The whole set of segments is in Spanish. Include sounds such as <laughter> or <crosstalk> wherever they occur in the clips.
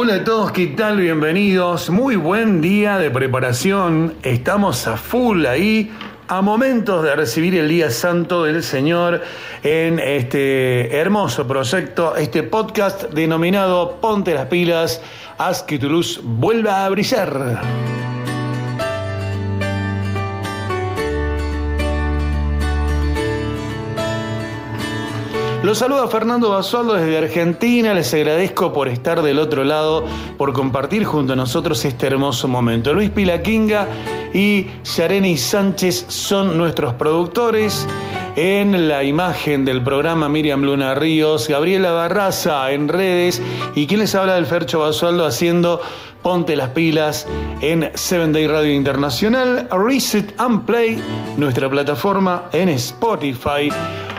Hola a todos, ¿qué tal? Bienvenidos. Muy buen día de preparación. Estamos a full ahí, a momentos de recibir el Día Santo del Señor en este hermoso proyecto, este podcast denominado Ponte las pilas, haz que tu luz vuelva a brillar. Los saluda Fernando Basualdo desde Argentina. Les agradezco por estar del otro lado, por compartir junto a nosotros este hermoso momento. Luis Pilaquinga y Yareni Sánchez son nuestros productores. En la imagen del programa Miriam Luna Ríos, Gabriela Barraza en redes y quien les habla del Fercho Basualdo haciendo Ponte las pilas en Seven Day Radio Internacional, Reset and Play, nuestra plataforma en Spotify.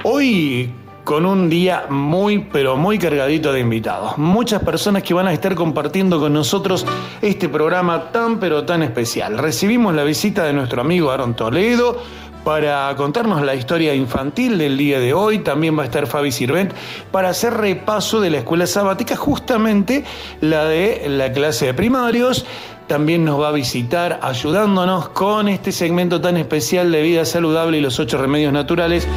Hoy con un día muy, pero muy cargadito de invitados. Muchas personas que van a estar compartiendo con nosotros este programa tan, pero tan especial. Recibimos la visita de nuestro amigo Aaron Toledo para contarnos la historia infantil del día de hoy. También va a estar Fabi Sirvent para hacer repaso de la escuela sabática, justamente la de la clase de primarios también nos va a visitar ayudándonos con este segmento tan especial de vida saludable y los ocho remedios naturales.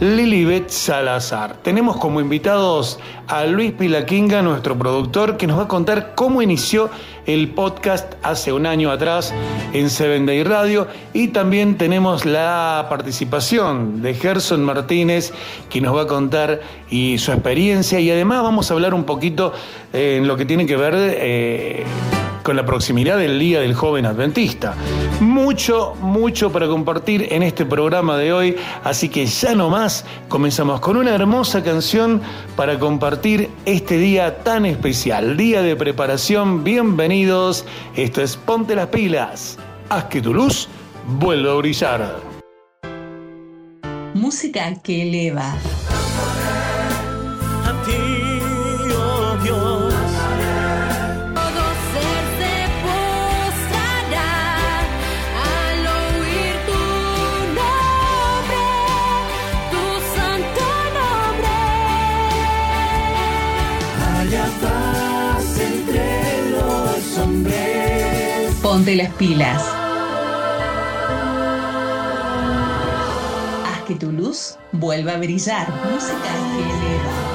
Lilibet Salazar. Tenemos como invitados a Luis Pilaquinga, nuestro productor, que nos va a contar cómo inició el podcast hace un año atrás en Seven Day Radio. Y también tenemos la participación de Gerson Martínez, que nos va a contar y su experiencia. Y además vamos a hablar un poquito eh, en lo que tiene que ver. eh, con la proximidad del Día del Joven Adventista. Mucho, mucho para compartir en este programa de hoy, así que ya no más, comenzamos con una hermosa canción para compartir este día tan especial, día de preparación, bienvenidos, esto es Ponte las pilas, haz que tu luz vuelva a brillar. Música que eleva. Ponte las pilas. Haz que tu luz vuelva a brillar. Música que eleva.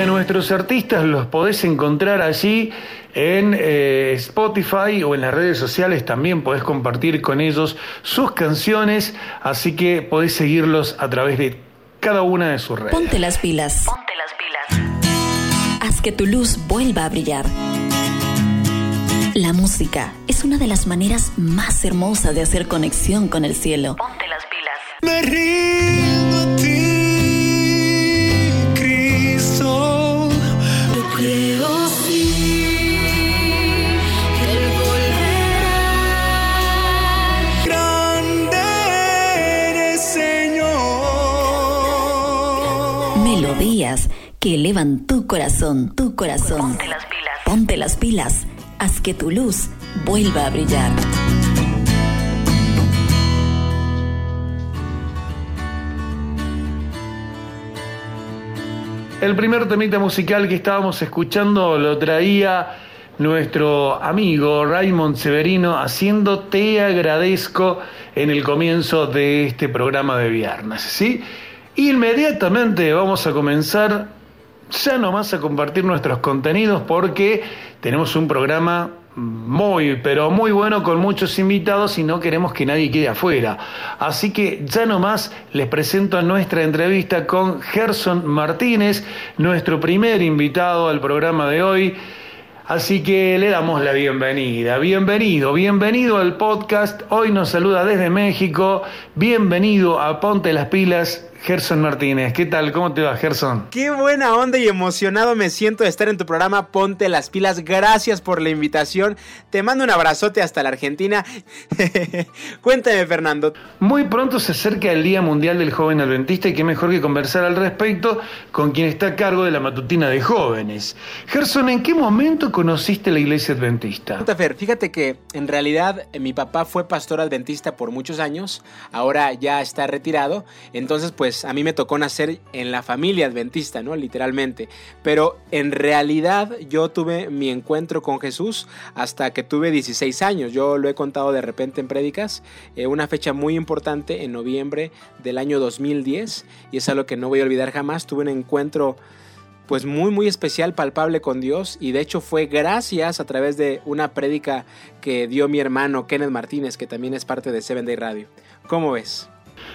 A nuestros artistas los podés encontrar allí en eh, Spotify o en las redes sociales. También podés compartir con ellos sus canciones, así que podés seguirlos a través de cada una de sus redes. Ponte las pilas. Ponte las pilas. Haz que tu luz vuelva a brillar. La música es una de las maneras más hermosas de hacer conexión con el cielo. Ponte las pilas. Me rindo Melodías que elevan tu corazón, tu corazón. Ponte las pilas. Ponte las pilas. Haz que tu luz vuelva a brillar. El primer temita musical que estábamos escuchando lo traía nuestro amigo Raymond Severino haciendo Te agradezco en el comienzo de este programa de viernes, ¿sí? Inmediatamente vamos a comenzar ya nomás a compartir nuestros contenidos porque tenemos un programa muy, pero muy bueno con muchos invitados y no queremos que nadie quede afuera. Así que ya nomás les presento nuestra entrevista con Gerson Martínez, nuestro primer invitado al programa de hoy. Así que le damos la bienvenida. Bienvenido, bienvenido al podcast. Hoy nos saluda desde México. Bienvenido a Ponte las Pilas, Gerson Martínez. ¿Qué tal? ¿Cómo te va, Gerson? Qué buena onda y emocionado me siento de estar en tu programa Ponte las pilas. Gracias por la invitación. Te mando un abrazote hasta la Argentina. <laughs> Cuéntame, Fernando. Muy pronto se acerca el Día Mundial del Joven Adventista y qué mejor que conversar al respecto con quien está a cargo de la matutina de jóvenes. Gerson, ¿en qué momento conociste la iglesia adventista? Fer, fíjate que en realidad eh, mi papá fue pastor adventista por muchos años, ahora ya está retirado, entonces pues a mí me tocó nacer en la familia adventista, ¿no? Literalmente, pero en realidad yo tuve mi encuentro con Jesús hasta que tuve 16 años, yo lo he contado de repente en prédicas, eh, una fecha muy importante en noviembre del año 2010 y es algo que no voy a olvidar jamás, tuve un encuentro pues muy muy especial, palpable con Dios y de hecho fue gracias a través de una prédica que dio mi hermano Kenneth Martínez, que también es parte de Seven Day Radio. ¿Cómo ves?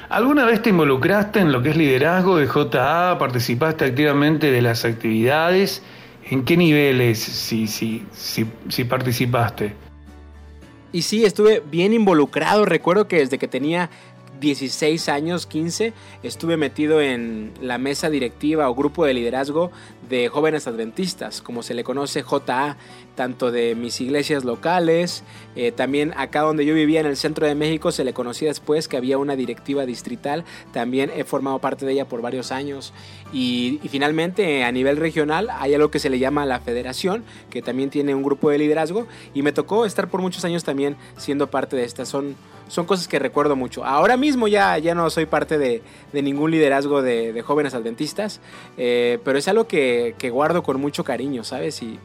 ¿Alguna vez te involucraste en lo que es liderazgo de JA? ¿Participaste activamente de las actividades? ¿En qué niveles si, si, si, si participaste? Y sí, estuve bien involucrado. Recuerdo que desde que tenía 16 años, 15, estuve metido en la mesa directiva o grupo de liderazgo de jóvenes adventistas, como se le conoce JA, tanto de mis iglesias locales, eh, también acá donde yo vivía en el centro de México se le conocía después que había una directiva distrital, también he formado parte de ella por varios años y, y finalmente a nivel regional hay algo que se le llama la federación, que también tiene un grupo de liderazgo y me tocó estar por muchos años también siendo parte de esta. Son son cosas que recuerdo mucho. Ahora mismo ya, ya no soy parte de, de ningún liderazgo de, de jóvenes adventistas, eh, pero es algo que, que guardo con mucho cariño, ¿sabes? Y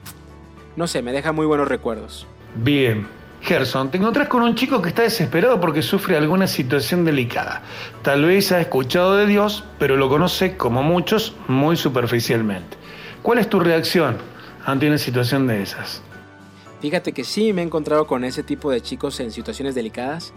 no sé, me deja muy buenos recuerdos. Bien. Gerson, te encontrás con un chico que está desesperado porque sufre alguna situación delicada. Tal vez ha escuchado de Dios, pero lo conoce, como muchos, muy superficialmente. ¿Cuál es tu reacción ante una situación de esas? Fíjate que sí me he encontrado con ese tipo de chicos en situaciones delicadas.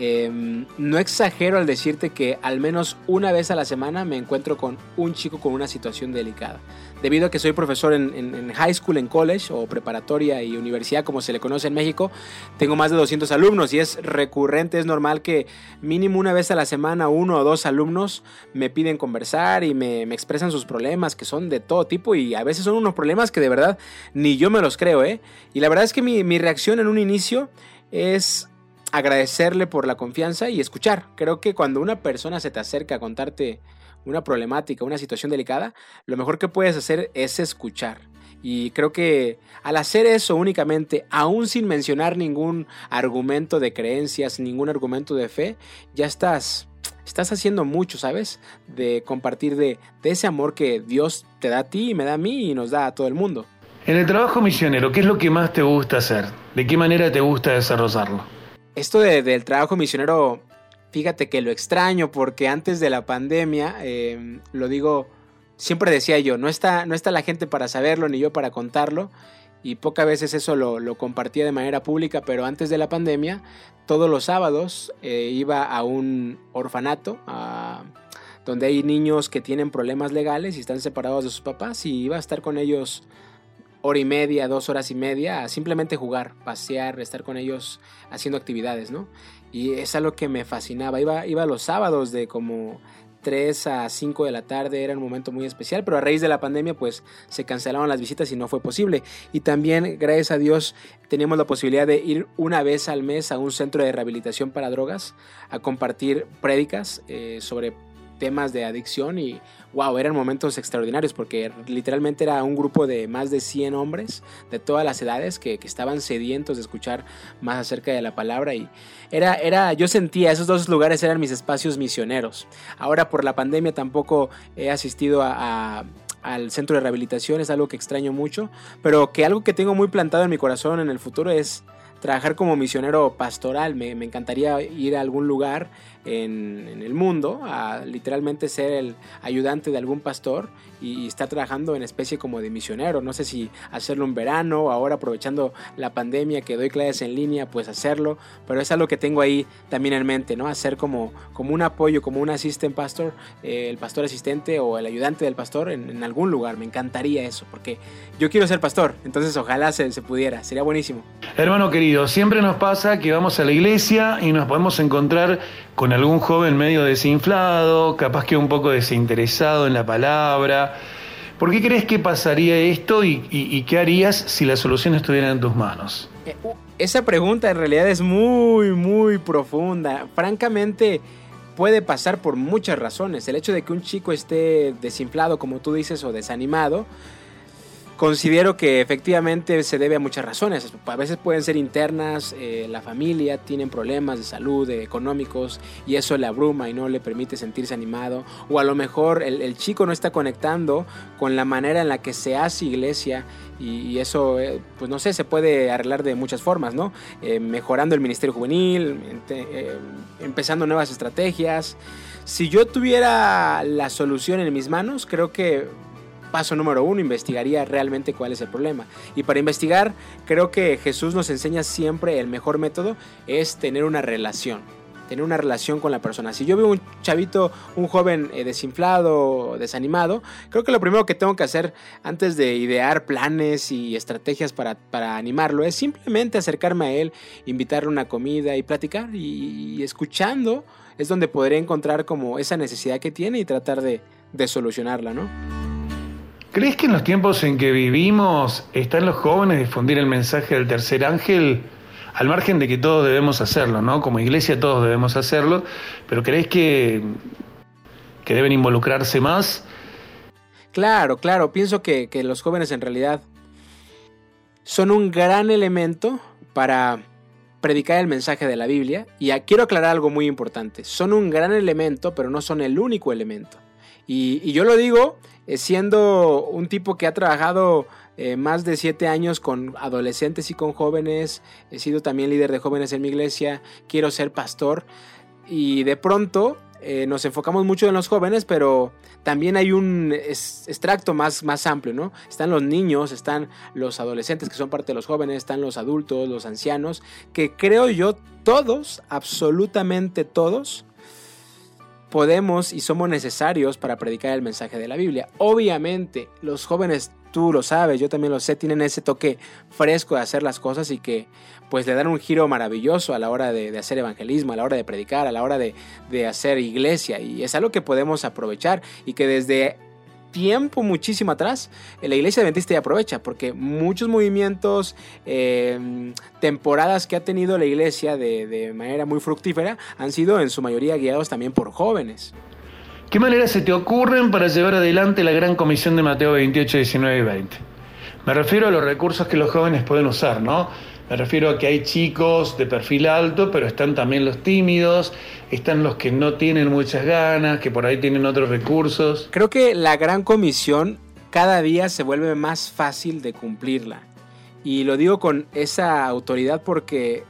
Eh, no exagero al decirte que al menos una vez a la semana me encuentro con un chico con una situación delicada. Debido a que soy profesor en, high school, en college o preparatoria y universidad como se le conoce en México, tengo más de 200 alumnos y es recurrente, es normal que mínimo una vez a la semana uno o dos alumnos me piden conversar y me, me expresan sus problemas que son de todo tipo y a veces son unos problemas que de verdad ni yo me los creo, ¿eh? Y la verdad es que mi reacción en un inicio es agradecerle por la confianza y escuchar. Creo que cuando una persona se te acerca a contarte una problemática, una situación delicada, lo mejor que puedes hacer es escuchar. Y creo que al hacer eso únicamente, aún sin mencionar ningún argumento de creencias, ningún argumento de fe, ya estás, estás haciendo mucho, ¿sabes? De compartir de, de ese amor que Dios te da a ti me da a mí y nos da a todo el mundo. En el trabajo misionero, ¿qué es lo que más te gusta hacer? ¿De qué manera te gusta desarrollarlo? Esto de- del trabajo misionero, fíjate que lo extraño porque antes de la pandemia, eh, lo digo, siempre decía yo, no está, no está la gente para saberlo ni yo para contarlo. Y pocas veces eso lo, lo compartía de manera pública, pero antes de la pandemia, todos los sábados eh, iba a un orfanato, a- donde hay niños que tienen problemas legales y están separados de sus papás, y iba a estar con ellos hora y media, dos horas y media, a simplemente jugar, pasear, estar con ellos haciendo actividades, ¿no? Y es algo que me fascinaba. Iba, iba los sábados de como 3 a 5 de la tarde, era un momento muy especial, pero a raíz de la pandemia pues se cancelaron las visitas y no fue posible. Y también, gracias a Dios, teníamos la posibilidad de ir una vez al mes a un centro de rehabilitación para drogas, a compartir prédicas eh, sobre temas de adicción y wow, eran momentos extraordinarios porque literalmente era un grupo de más de 100 hombres de todas las edades que, que estaban sedientos de escuchar más acerca de la palabra y era, era, yo sentía, esos dos lugares eran mis espacios misioneros. Ahora por la pandemia tampoco he asistido a, al centro de rehabilitación, es algo que extraño mucho, pero que algo que tengo muy plantado en mi corazón en el futuro es trabajar como misionero pastoral. Me, me encantaría ir a algún lugar en, en, el mundo a literalmente ser el ayudante de algún pastor y, y, estar trabajando en especie como de misionero. No sé si hacerlo en verano ahora aprovechando la pandemia que doy clases en línea, pues hacerlo, pero es algo que tengo ahí también en mente, ¿no? Hacer como, como un apoyo, como un assistant pastor, eh, el pastor asistente o el ayudante del pastor en, en, algún lugar. Me encantaría eso, porque yo quiero ser pastor, entonces ojalá se, se pudiera, sería buenísimo. Hermano querido, siempre nos pasa que vamos a la iglesia y nos podemos encontrar con algún joven medio desinflado, capaz que un poco desinteresado en la palabra. ¿Por qué crees que pasaría esto y, qué harías si la solución estuviera en tus manos? Eh, esa pregunta en realidad es muy, muy profunda. Francamente, puede pasar por muchas razones. El hecho de que un chico esté desinflado, como tú dices, o desanimado, considero que efectivamente se debe a muchas razones. A veces pueden ser internas, eh, la familia tienen problemas de salud, de económicos, y eso le abruma y no le permite sentirse animado. O a lo mejor el, chico no está conectando con la manera en la que se hace iglesia. Y, eso, eh, pues no sé, se puede arreglar de muchas formas, ¿no? Eh, mejorando el ministerio juvenil, eh, empezando nuevas estrategias. Si yo tuviera la solución en mis manos, creo que paso número uno, investigaría realmente cuál es el problema. Y para investigar, creo que Jesús nos enseña siempre el mejor método es tener una relación. Tener una relación con la persona. Si yo veo un chavito, un joven eh, desinflado, desanimado, creo que lo primero que tengo que hacer antes de idear planes y estrategias para, animarlo es simplemente acercarme a él, invitarle una comida y platicar. Y, y escuchando es donde podré encontrar como esa necesidad que tiene y tratar de, de solucionarla, ¿no? ¿Crees que en los tiempos en que vivimos están los jóvenes difundir el mensaje del tercer ángel? Al margen de que todos debemos hacerlo, ¿no? Como iglesia todos debemos hacerlo, pero ¿crees que, que deben involucrarse más? Claro, claro, pienso que, que los jóvenes en realidad son un gran elemento para predicar el mensaje de la Biblia. Y quiero aclarar algo muy importante. Son un gran elemento, pero no son el único elemento. Y, yo lo digo eh, siendo un tipo que ha trabajado eh, más de siete años con adolescentes y con jóvenes. He sido también líder de jóvenes en mi iglesia. Quiero ser pastor. Y de pronto eh, nos enfocamos mucho en los jóvenes, pero también hay un extracto más, más amplio, ¿no? Están los niños, están los adolescentes que son parte de los jóvenes, están los adultos, los ancianos, que creo yo todos, absolutamente todos, podemos y somos necesarios para predicar el mensaje de la Biblia. Obviamente, los jóvenes, tú lo sabes, yo también lo sé, tienen ese toque fresco de hacer las cosas y que pues le dan un giro maravilloso a la hora de, hacer evangelismo, a la hora de predicar, a la hora de, de hacer iglesia. Y es algo que podemos aprovechar y que desde tiempo muchísimo atrás, eh, la iglesia adventista ya aprovecha, porque muchos movimientos, eh, temporadas que ha tenido la iglesia de, de manera muy fructífera, han sido en su mayoría guiados también por jóvenes. ¿Qué maneras se te ocurren para llevar adelante la gran comisión de Mateo 28, 19 y 20? Me refiero a los recursos que los jóvenes pueden usar, ¿no? Me refiero a que hay chicos de perfil alto, pero están también los tímidos, están los que no tienen muchas ganas, que por ahí tienen otros recursos. Creo que la gran comisión cada día se vuelve más fácil de cumplirla. Y lo digo con esa autoridad porque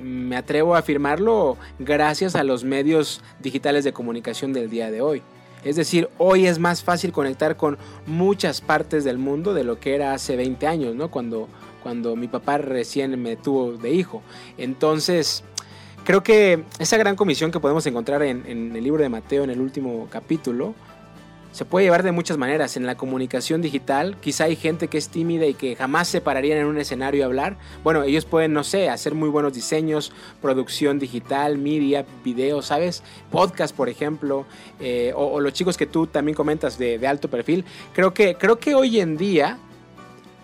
me atrevo a afirmarlo gracias a los medios digitales de comunicación del día de hoy. Es decir, hoy es más fácil conectar con muchas partes del mundo de lo que era hace 20 años, ¿no? Cuando, cuando mi papá recién me tuvo de hijo. Entonces, creo que esa gran comisión que podemos encontrar en, en el libro de Mateo, en el último capítulo, se puede llevar de muchas maneras. En la comunicación digital, quizá hay gente que es tímida y que jamás se pararían en un escenario a hablar. Bueno, ellos pueden, no sé, hacer muy buenos diseños, producción digital, media, video, ¿sabes? Podcast, por ejemplo, eh, o, o los chicos que tú también comentas de, de alto perfil. Creo que, creo que hoy en día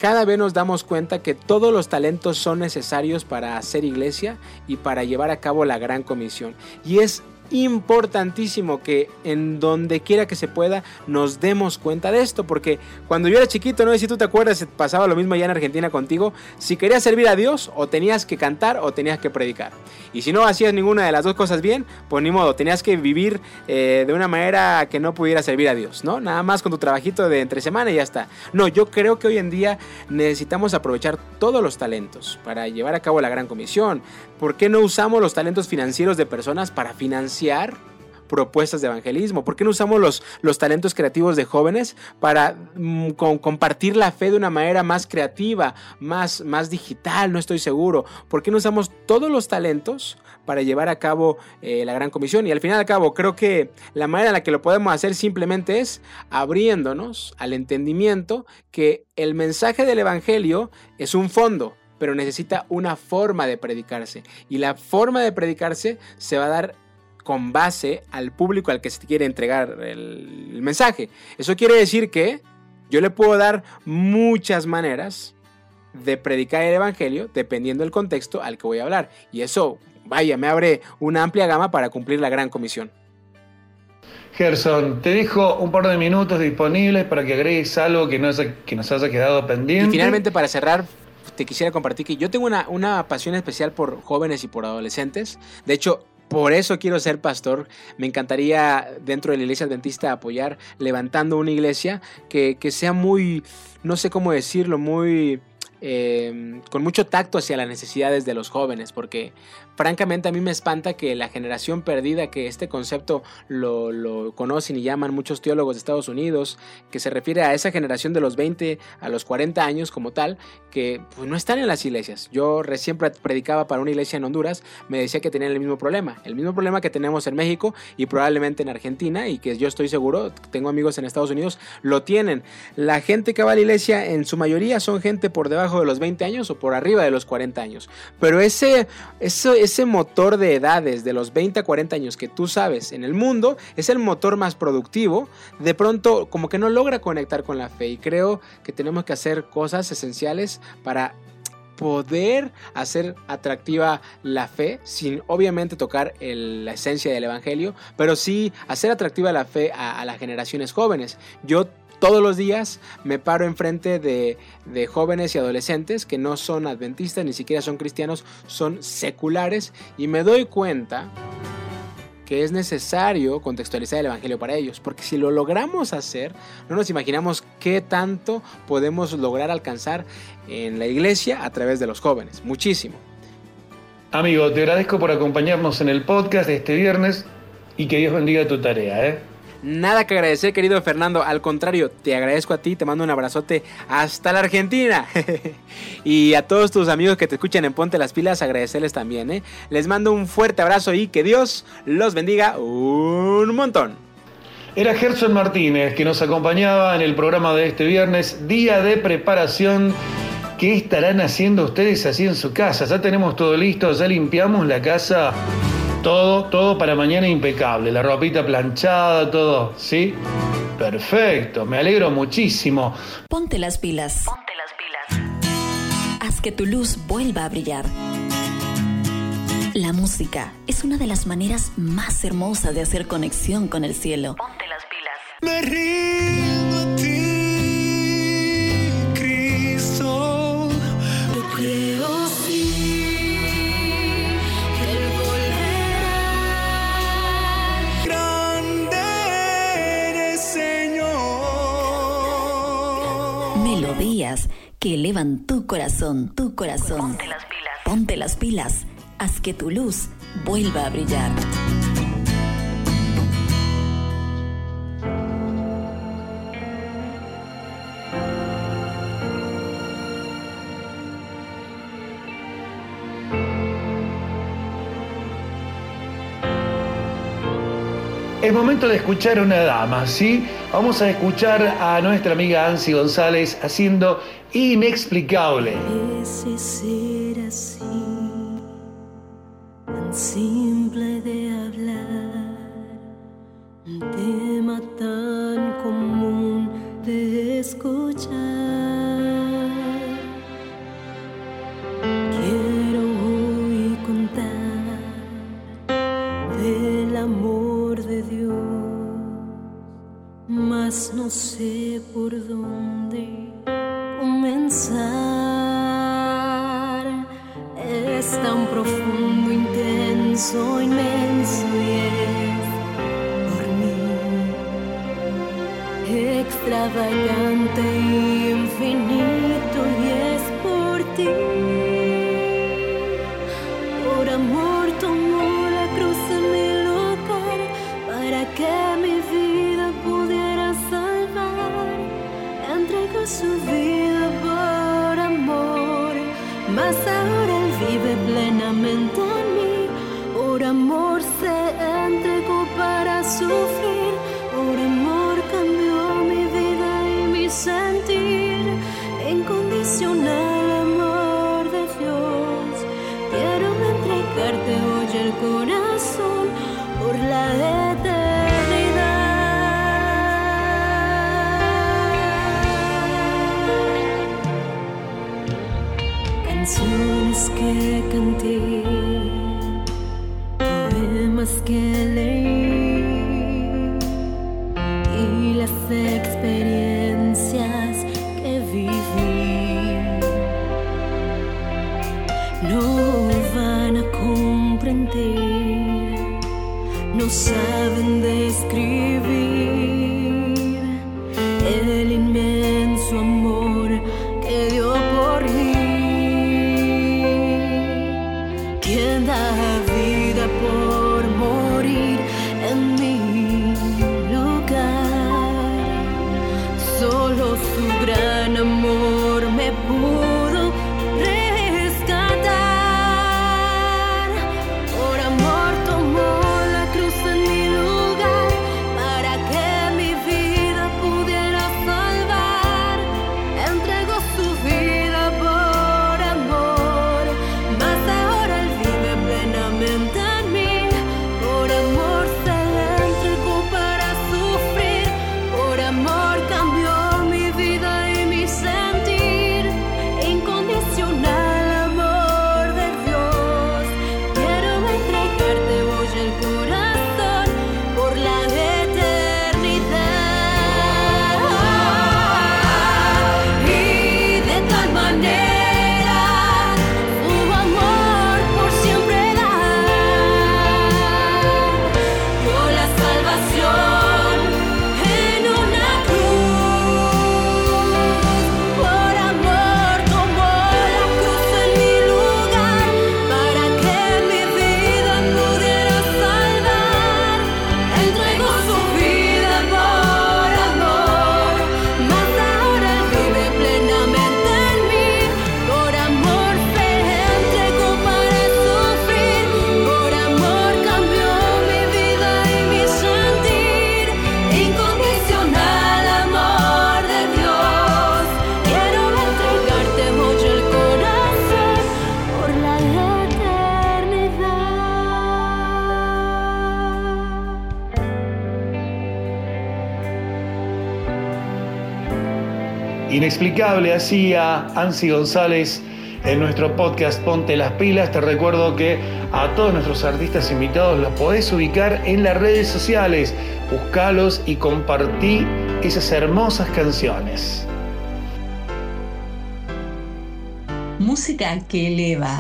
cada vez nos damos cuenta que todos los talentos son necesarios para hacer iglesia y para llevar a cabo la gran comisión. Y es importantísimo que en donde quiera que se pueda nos demos cuenta de esto, porque cuando yo era chiquito, no sé si tú te acuerdas, pasaba lo mismo allá en Argentina contigo, si querías servir a Dios o tenías que cantar o tenías que predicar. Y si no hacías ninguna de las dos cosas bien, pues ni modo, tenías que vivir eh, de una manera que no pudiera servir a Dios, ¿no? Nada más con tu trabajito de entre semana y ya está. No, yo creo que hoy en día necesitamos aprovechar todos los talentos para llevar a cabo la gran comisión. ¿Por qué no usamos los talentos financieros de personas para financiar propuestas de evangelismo? ¿Por qué no usamos los, los talentos creativos de jóvenes para mm, compartir la fe de una manera más creativa, más, más digital? No estoy seguro. ¿Por qué no usamos todos los talentos para llevar a cabo eh, la gran comisión? Y al final al cabo, creo que la manera en la que lo podemos hacer simplemente es abriéndonos al entendimiento que el mensaje del evangelio es un fondo pero necesita una forma de predicarse. Y la forma de predicarse se va a dar con base al público al que se quiere entregar el, el mensaje. Eso quiere decir que yo le puedo dar muchas maneras de predicar el evangelio dependiendo del contexto al que voy a hablar. Y eso, vaya, me abre una amplia gama para cumplir la gran comisión. Gerson, te dejo un par de minutos disponibles para que agregues algo que, no haya- que nos haya quedado pendiente. Y finalmente, para cerrar, te quisiera compartir que yo tengo una, una pasión especial por jóvenes y por adolescentes. De hecho, por eso quiero ser pastor. Me encantaría dentro de la iglesia adventista apoyar levantando una iglesia que, que sea muy, no sé cómo decirlo, muy... eh, con mucho tacto hacia las necesidades de los jóvenes, porque francamente a mí me espanta que la generación perdida, que este concepto lo, conocen y llaman muchos teólogos de Estados Unidos, que se refiere a esa generación de los 20 a los 40 años como tal, que pues, no están en las iglesias. Yo recién pre- predicaba para una iglesia en Honduras, me decía que tenían el mismo problema, el mismo problema que tenemos en México y probablemente en Argentina y que yo estoy seguro, tengo amigos en Estados Unidos, lo tienen. La gente que va a la iglesia en su mayoría son gente por debajo de los 20 años o por arriba de los 40 años. Pero ese, ese, ese motor de edades de los 20 a 40 años que tú sabes en el mundo es el motor más productivo, de pronto como que no logra conectar con la fe y creo que tenemos que hacer cosas esenciales para poder hacer atractiva la fe sin obviamente tocar la esencia del evangelio, pero sí hacer atractiva la fe a, a las generaciones jóvenes. Yo todos los días me paro enfrente de, de jóvenes y adolescentes que no son adventistas, ni siquiera son cristianos, son seculares y me doy cuenta que es necesario contextualizar el Evangelio para ellos, porque si lo logramos hacer, no nos imaginamos qué tanto podemos lograr alcanzar en la iglesia a través de los jóvenes, muchísimo. Amigo, te agradezco por acompañarnos en el podcast de este viernes y que Dios bendiga tu tarea, ¿eh? Nada que agradecer, querido Fernando. Al contrario, te agradezco a ti, te mando un abrazote hasta la Argentina. <laughs> y a todos tus amigos que te escuchan en Ponte las Pilas, agradecerles también. ¿eh? Les mando un fuerte abrazo y que Dios los bendiga un montón. Era Gerson Martínez que nos acompañaba en el programa de este viernes, día de preparación. ¿Qué estarán haciendo ustedes así en su casa? Ya tenemos todo listo, ya limpiamos la casa. Todo, todo para mañana impecable. La ropita planchada, todo, ¿sí? Perfecto, me alegro muchísimo. Ponte las pilas. Ponte las pilas. Haz que tu luz vuelva a brillar. La música es una de las maneras más hermosas de hacer conexión con el cielo. Ponte las pilas. Me rindo Que elevan tu corazón, tu corazón. Ponte las pilas. Ponte las pilas. Haz que tu luz vuelva a brillar. Es momento de escuchar a una dama, ¿sí? Vamos a escuchar a nuestra amiga Ansi González haciendo Inexplicable. Ese ser así, tan simple de hablar, un tema tan común de escuchar. Mas no sé por dónde comenzar. Es tan profundo, intenso, inmenso y es por mí extravagante, infinito su vida por amor, mas ahora él vive plenamente en mí. Por amor se entregó para sufrir, por amor cambió mi vida y mi sentir. Incondicional amor de Dios, quiero entregarte hoy el corazón que canté, poemas que leí inexplicable así a Ansi González en nuestro podcast Ponte las pilas. Te recuerdo que a todos nuestros artistas invitados los podés ubicar en las redes sociales. Buscalos y compartí esas hermosas canciones. Música que eleva.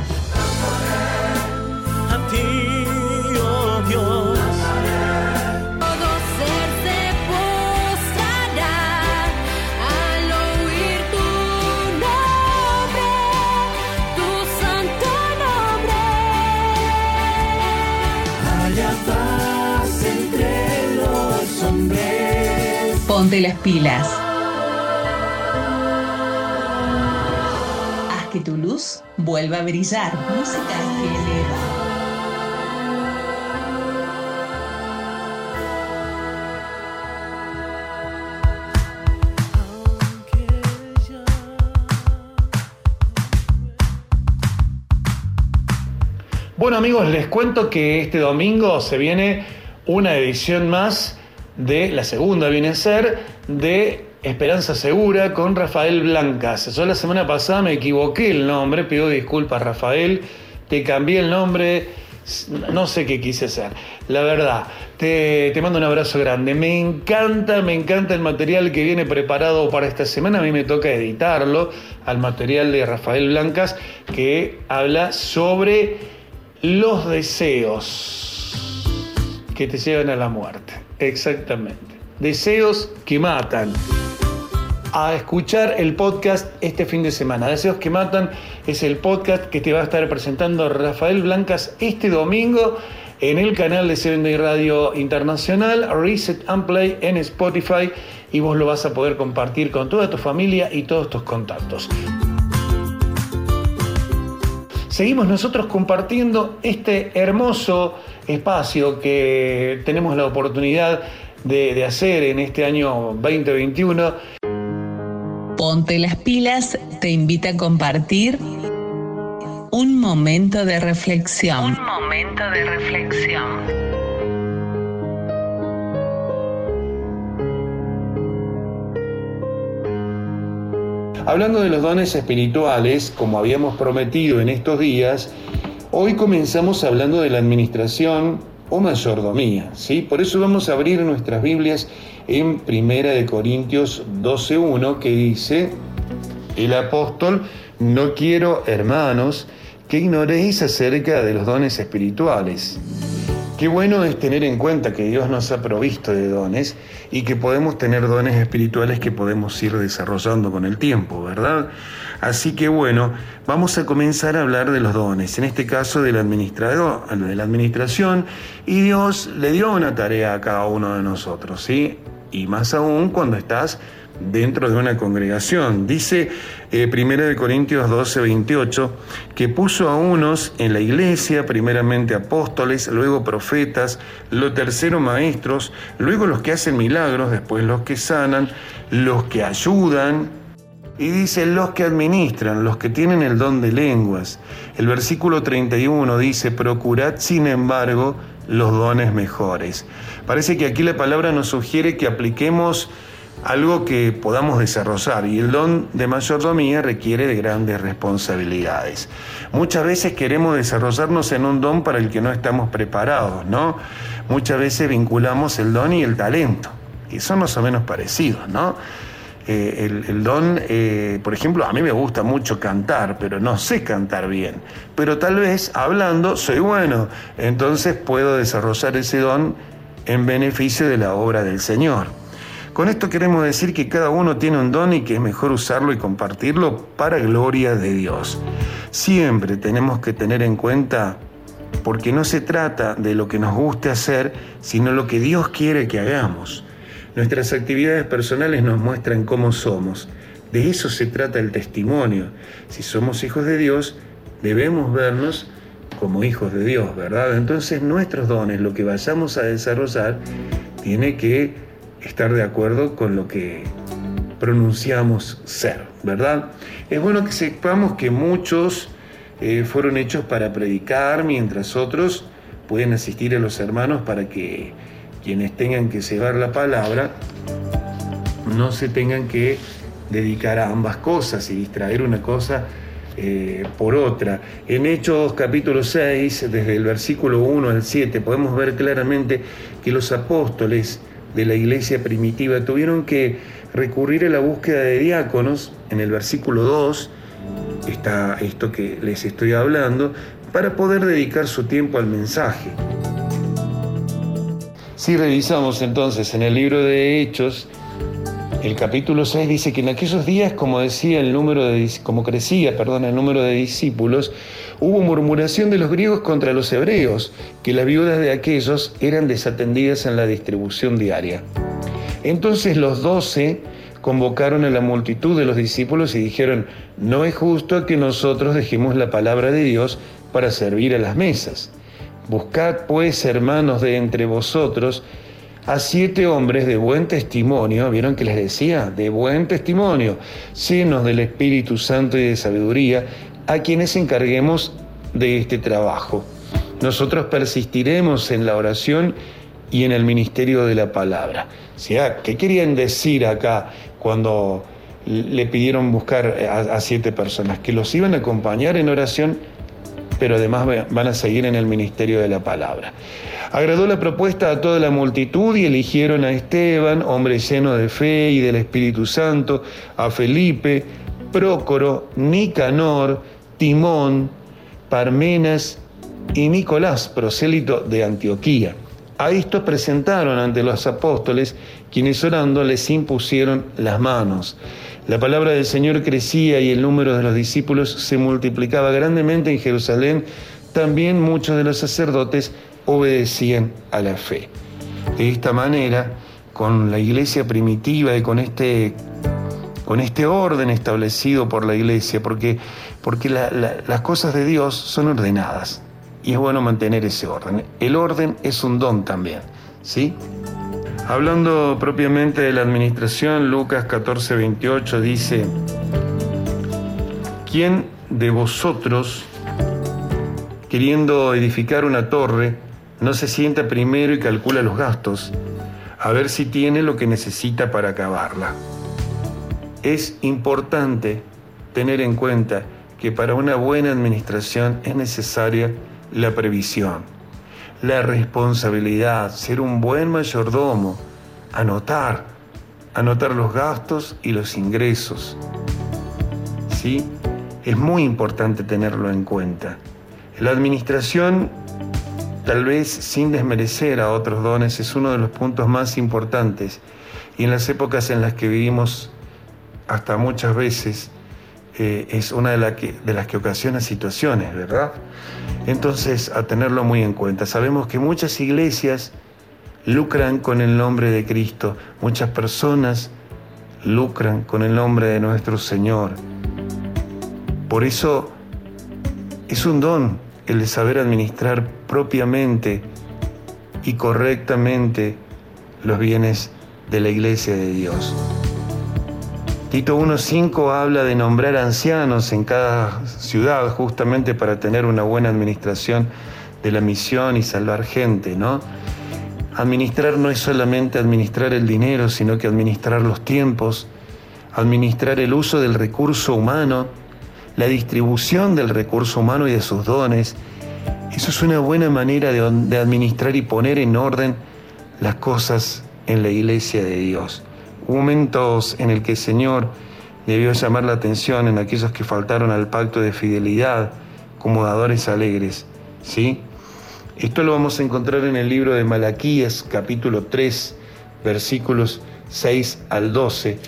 Ponte las pilas. Haz que tu luz vuelva a brillar. Música que. Bueno amigos, les cuento que este domingo se viene una edición más de, la segunda viene a ser, de Esperanza Segura con Rafael Blancas. Yo la semana pasada me equivoqué el nombre, pido disculpas Rafael, te cambié el nombre, no sé qué quise hacer. La verdad, te, te mando un abrazo grande. Me encanta, me encanta el material que viene preparado para esta semana. A mí me toca editarlo al material de Rafael Blancas que habla sobre los deseos que te llevan a la muerte. Exactamente. Deseos que matan. A escuchar el podcast este fin de semana. Deseos que matan es el podcast que te va a estar presentando Rafael Blancas este domingo en el canal de Seven Day Radio Internacional, Reset and Play en Spotify y vos lo vas a poder compartir con toda tu familia y todos tus contactos seguimos nosotros compartiendo este hermoso espacio que tenemos la oportunidad de, de, hacer en este año 2021. Ponte las pilas te invita a compartir un momento de reflexión. Un momento de reflexión. Hablando de los dones espirituales, como habíamos prometido en estos días, hoy comenzamos hablando de la administración o mayordomía, ¿sí? Por eso vamos a abrir nuestras Biblias en Primera de Corintios 12:1 que dice el apóstol, no quiero, hermanos, que ignoréis acerca de los dones espirituales. Qué bueno es tener en cuenta que Dios nos ha provisto de dones y que podemos tener dones espirituales que podemos ir desarrollando con el tiempo, ¿verdad? Así que bueno, vamos a comenzar a hablar de los dones, en este caso del administrador, de la administración, y Dios le dio una tarea a cada uno de nosotros, ¿sí? Y más aún cuando estás dentro de una congregación. Dice eh, 1 Corintios 12, 28, que puso a unos en la iglesia, primeramente apóstoles, luego profetas, lo tercero maestros, luego los que hacen milagros, después los que sanan, los que ayudan, y dice los que administran, los que tienen el don de lenguas. El versículo 31 dice, procurad sin embargo los dones mejores. Parece que aquí la palabra nos sugiere que apliquemos algo que podamos desarrollar y el don de mayordomía requiere de grandes responsabilidades. Muchas veces queremos desarrollarnos en un don para el que no estamos preparados, ¿no? Muchas veces vinculamos el don y el talento, y son más o menos parecidos, ¿no? Eh, el, don, eh, por ejemplo, a mí me gusta mucho cantar, pero no sé cantar bien. Pero tal vez hablando soy bueno, entonces puedo desarrollar ese don en beneficio de la obra del Señor. Con esto queremos decir que cada uno tiene un don y que es mejor usarlo y compartirlo para gloria de Dios. Siempre tenemos que tener en cuenta, porque no se trata de lo que nos guste hacer, sino lo que Dios quiere que hagamos. Nuestras actividades personales nos muestran cómo somos. De eso se trata el testimonio. Si somos hijos de Dios, debemos vernos como hijos de Dios, ¿verdad? Entonces nuestros dones, lo que vayamos a desarrollar, tiene que estar de acuerdo con lo que pronunciamos ser, ¿verdad? Es bueno que sepamos que muchos eh, fueron hechos para predicar, mientras otros pueden asistir a los hermanos para que quienes tengan que llevar la palabra no se tengan que dedicar a ambas cosas y distraer una cosa eh, por otra. En Hechos capítulo 6, desde el versículo 1 al 7, podemos ver claramente que los apóstoles de la iglesia primitiva tuvieron que recurrir a la búsqueda de diáconos. En el versículo 2 está esto que les estoy hablando, para poder dedicar su tiempo al mensaje. Si revisamos entonces en el libro de Hechos, el capítulo 6 dice que en aquellos días, como decía el número de como crecía, perdón, el número de discípulos, hubo murmuración de los griegos contra los hebreos, que las viudas de aquellos eran desatendidas en la distribución diaria. Entonces los doce convocaron a la multitud de los discípulos y dijeron, no es justo que nosotros dejemos la palabra de Dios para servir a las mesas. Buscad pues, hermanos de entre vosotros, a siete hombres de buen testimonio, ¿vieron que les decía? De buen testimonio, llenos del Espíritu Santo y de sabiduría, a quienes encarguemos de este trabajo. Nosotros persistiremos en la oración y en el ministerio de la palabra. O sea, ¿qué querían decir acá cuando le pidieron buscar a, a siete personas? Que los iban a acompañar en oración pero además van a seguir en el ministerio de la palabra. Agradó la propuesta a toda la multitud y eligieron a Esteban, hombre lleno de fe y del Espíritu Santo, a Felipe, Prócoro, Nicanor, Timón, Parmenas y Nicolás, prosélito de Antioquía. A estos presentaron ante los apóstoles, quienes orando les impusieron las manos. La palabra del Señor crecía y el número de los discípulos se multiplicaba grandemente en Jerusalén. También muchos de los sacerdotes obedecían a la fe. De esta manera, con la iglesia primitiva y con este, con este orden establecido por la iglesia, porque, porque la, la, las cosas de Dios son ordenadas y es bueno mantener ese orden. El orden es un don también, ¿sí? Hablando propiamente de la administración, Lucas 14, 28 dice, ¿quién de vosotros, queriendo edificar una torre, no se sienta primero y calcula los gastos, a ver si tiene lo que necesita para acabarla? Es importante tener en cuenta que para una buena administración es necesaria la previsión la responsabilidad, ser un buen mayordomo, anotar, anotar los gastos y los ingresos. ¿Sí? Es muy importante tenerlo en cuenta. La administración, tal vez sin desmerecer a otros dones, es uno de los puntos más importantes y en las épocas en las que vivimos hasta muchas veces eh, es una de, la que, de las que ocasiona situaciones, ¿verdad? Entonces, a tenerlo muy en cuenta. Sabemos que muchas iglesias lucran con el nombre de Cristo, muchas personas lucran con el nombre de nuestro Señor. Por eso es un don el saber administrar propiamente y correctamente los bienes de la iglesia de Dios. Tito 1.5 habla de nombrar ancianos en cada ciudad justamente para tener una buena administración de la misión y salvar gente, ¿no? Administrar no es solamente administrar el dinero, sino que administrar los tiempos, administrar el uso del recurso humano, la distribución del recurso humano y de sus dones. Eso es una buena manera de, de administrar y poner en orden las cosas en la iglesia de Dios momentos en el que el Señor debió llamar la atención en aquellos que faltaron al pacto de fidelidad como dadores alegres. ¿sí? Esto lo vamos a encontrar en el libro de Malaquías, capítulo 3, versículos 6 al 12.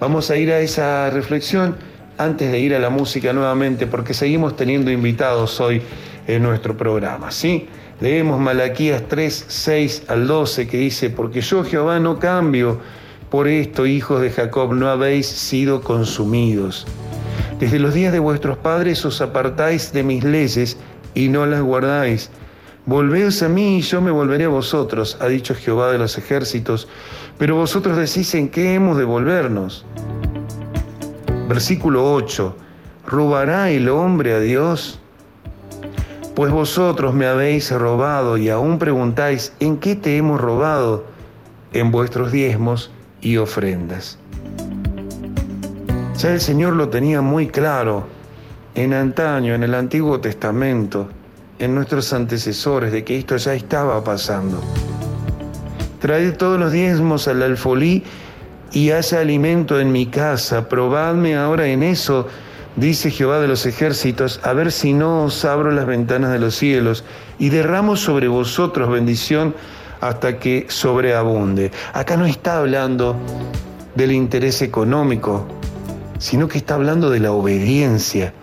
Vamos a ir a esa reflexión antes de ir a la música nuevamente, porque seguimos teniendo invitados hoy en nuestro programa. ¿sí? Leemos Malaquías 3, 6 al 12, que dice, porque yo Jehová no cambio por esto, hijos de Jacob, no habéis sido consumidos. Desde los días de vuestros padres os apartáis de mis leyes y no las guardáis. Volveos a mí y yo me volveré a vosotros, ha dicho Jehová de los ejércitos. Pero vosotros decís en qué hemos de volvernos. Versículo 8. ¿Robará el hombre a Dios? Pues vosotros me habéis robado y aún preguntáis, ¿en qué te hemos robado? En vuestros diezmos y ofrendas. Ya el Señor lo tenía muy claro en antaño, en el Antiguo Testamento, en nuestros antecesores, de que esto ya estaba pasando. Traed todos los diezmos al alfolí y haya alimento en mi casa. Probadme ahora en eso, dice Jehová de los ejércitos, a ver si no os abro las ventanas de los cielos y derramo sobre vosotros bendición hasta que sobreabunde. Acá no está hablando del interés económico, sino que está hablando de la obediencia,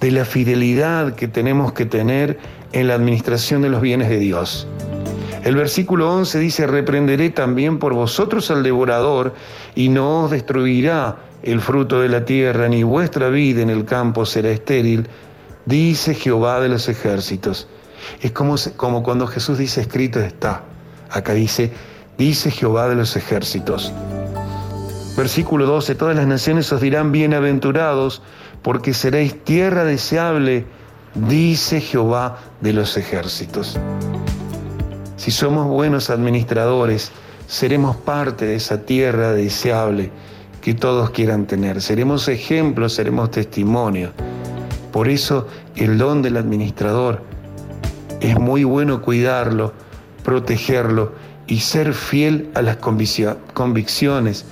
de la fidelidad que tenemos que tener en la administración de los bienes de Dios. El versículo 11 dice, reprenderé también por vosotros al devorador y no os destruirá el fruto de la tierra, ni vuestra vida en el campo será estéril, dice Jehová de los ejércitos. Es como, como cuando Jesús dice, escrito está. Acá dice, dice Jehová de los ejércitos. Versículo 12, todas las naciones os dirán bienaventurados, porque seréis tierra deseable, dice Jehová de los ejércitos. Si somos buenos administradores, seremos parte de esa tierra deseable que todos quieran tener. Seremos ejemplos, seremos testimonio. Por eso el don del administrador es muy bueno cuidarlo, protegerlo y ser fiel a las convicciones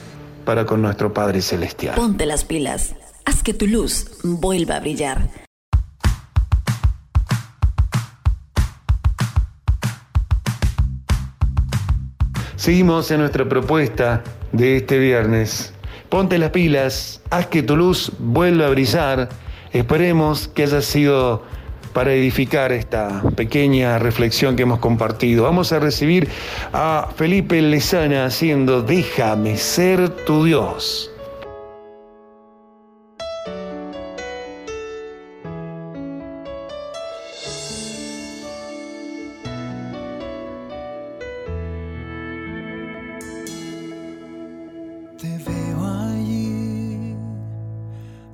para con nuestro Padre Celestial. Ponte las pilas. Haz que tu luz vuelva a brillar. Seguimos en nuestra propuesta de este viernes. Ponte las pilas, haz que tu luz vuelva a brillar. Esperemos que haya sido para edificar esta pequeña reflexión que hemos compartido. Vamos a recibir a Felipe Lezana haciendo Déjame ser tu Dios.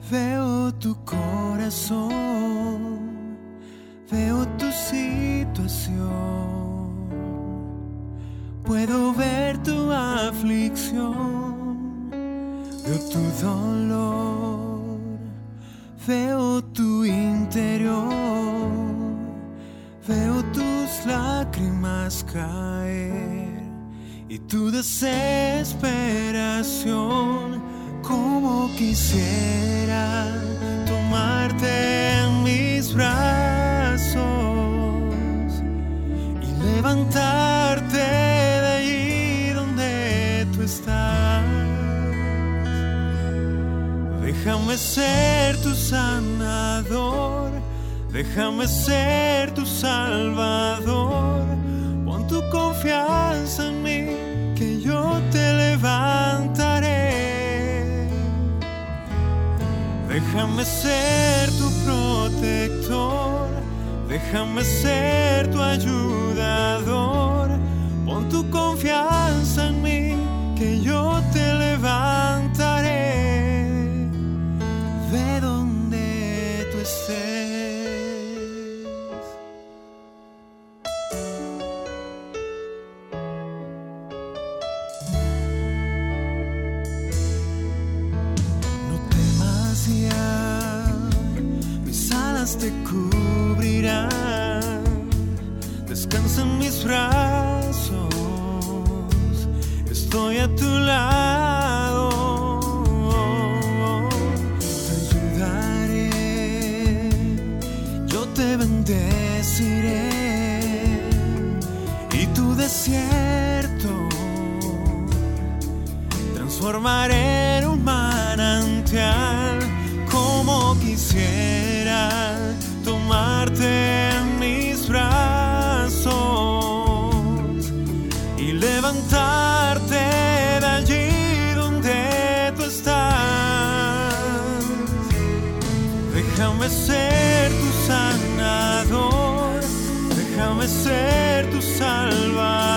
Veo tu corazón, veo tu situación, puedo ver tu aflicción, veo tu dolor, veo tu interior, veo tus lágrimas caer y tu desesperación, como quisiera tomarte en mis brazos levantarte de allí donde tú estás. Déjame ser tu sanador, déjame ser tu salvador. Pon tu confianza en mí, que yo te levantaré. Déjame ser tu protector, déjame ser tu ayudador. Pon tu confianza en transformaré en un manantial como quisiera tomarte en mis brazos y levantarte de allí donde tú estás. Déjame ser tu sanador, déjame ser tu salvador.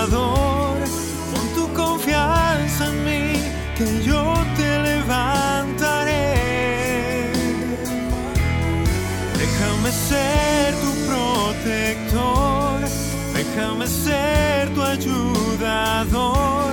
Ser tu protector, déjame ser tu ayudador.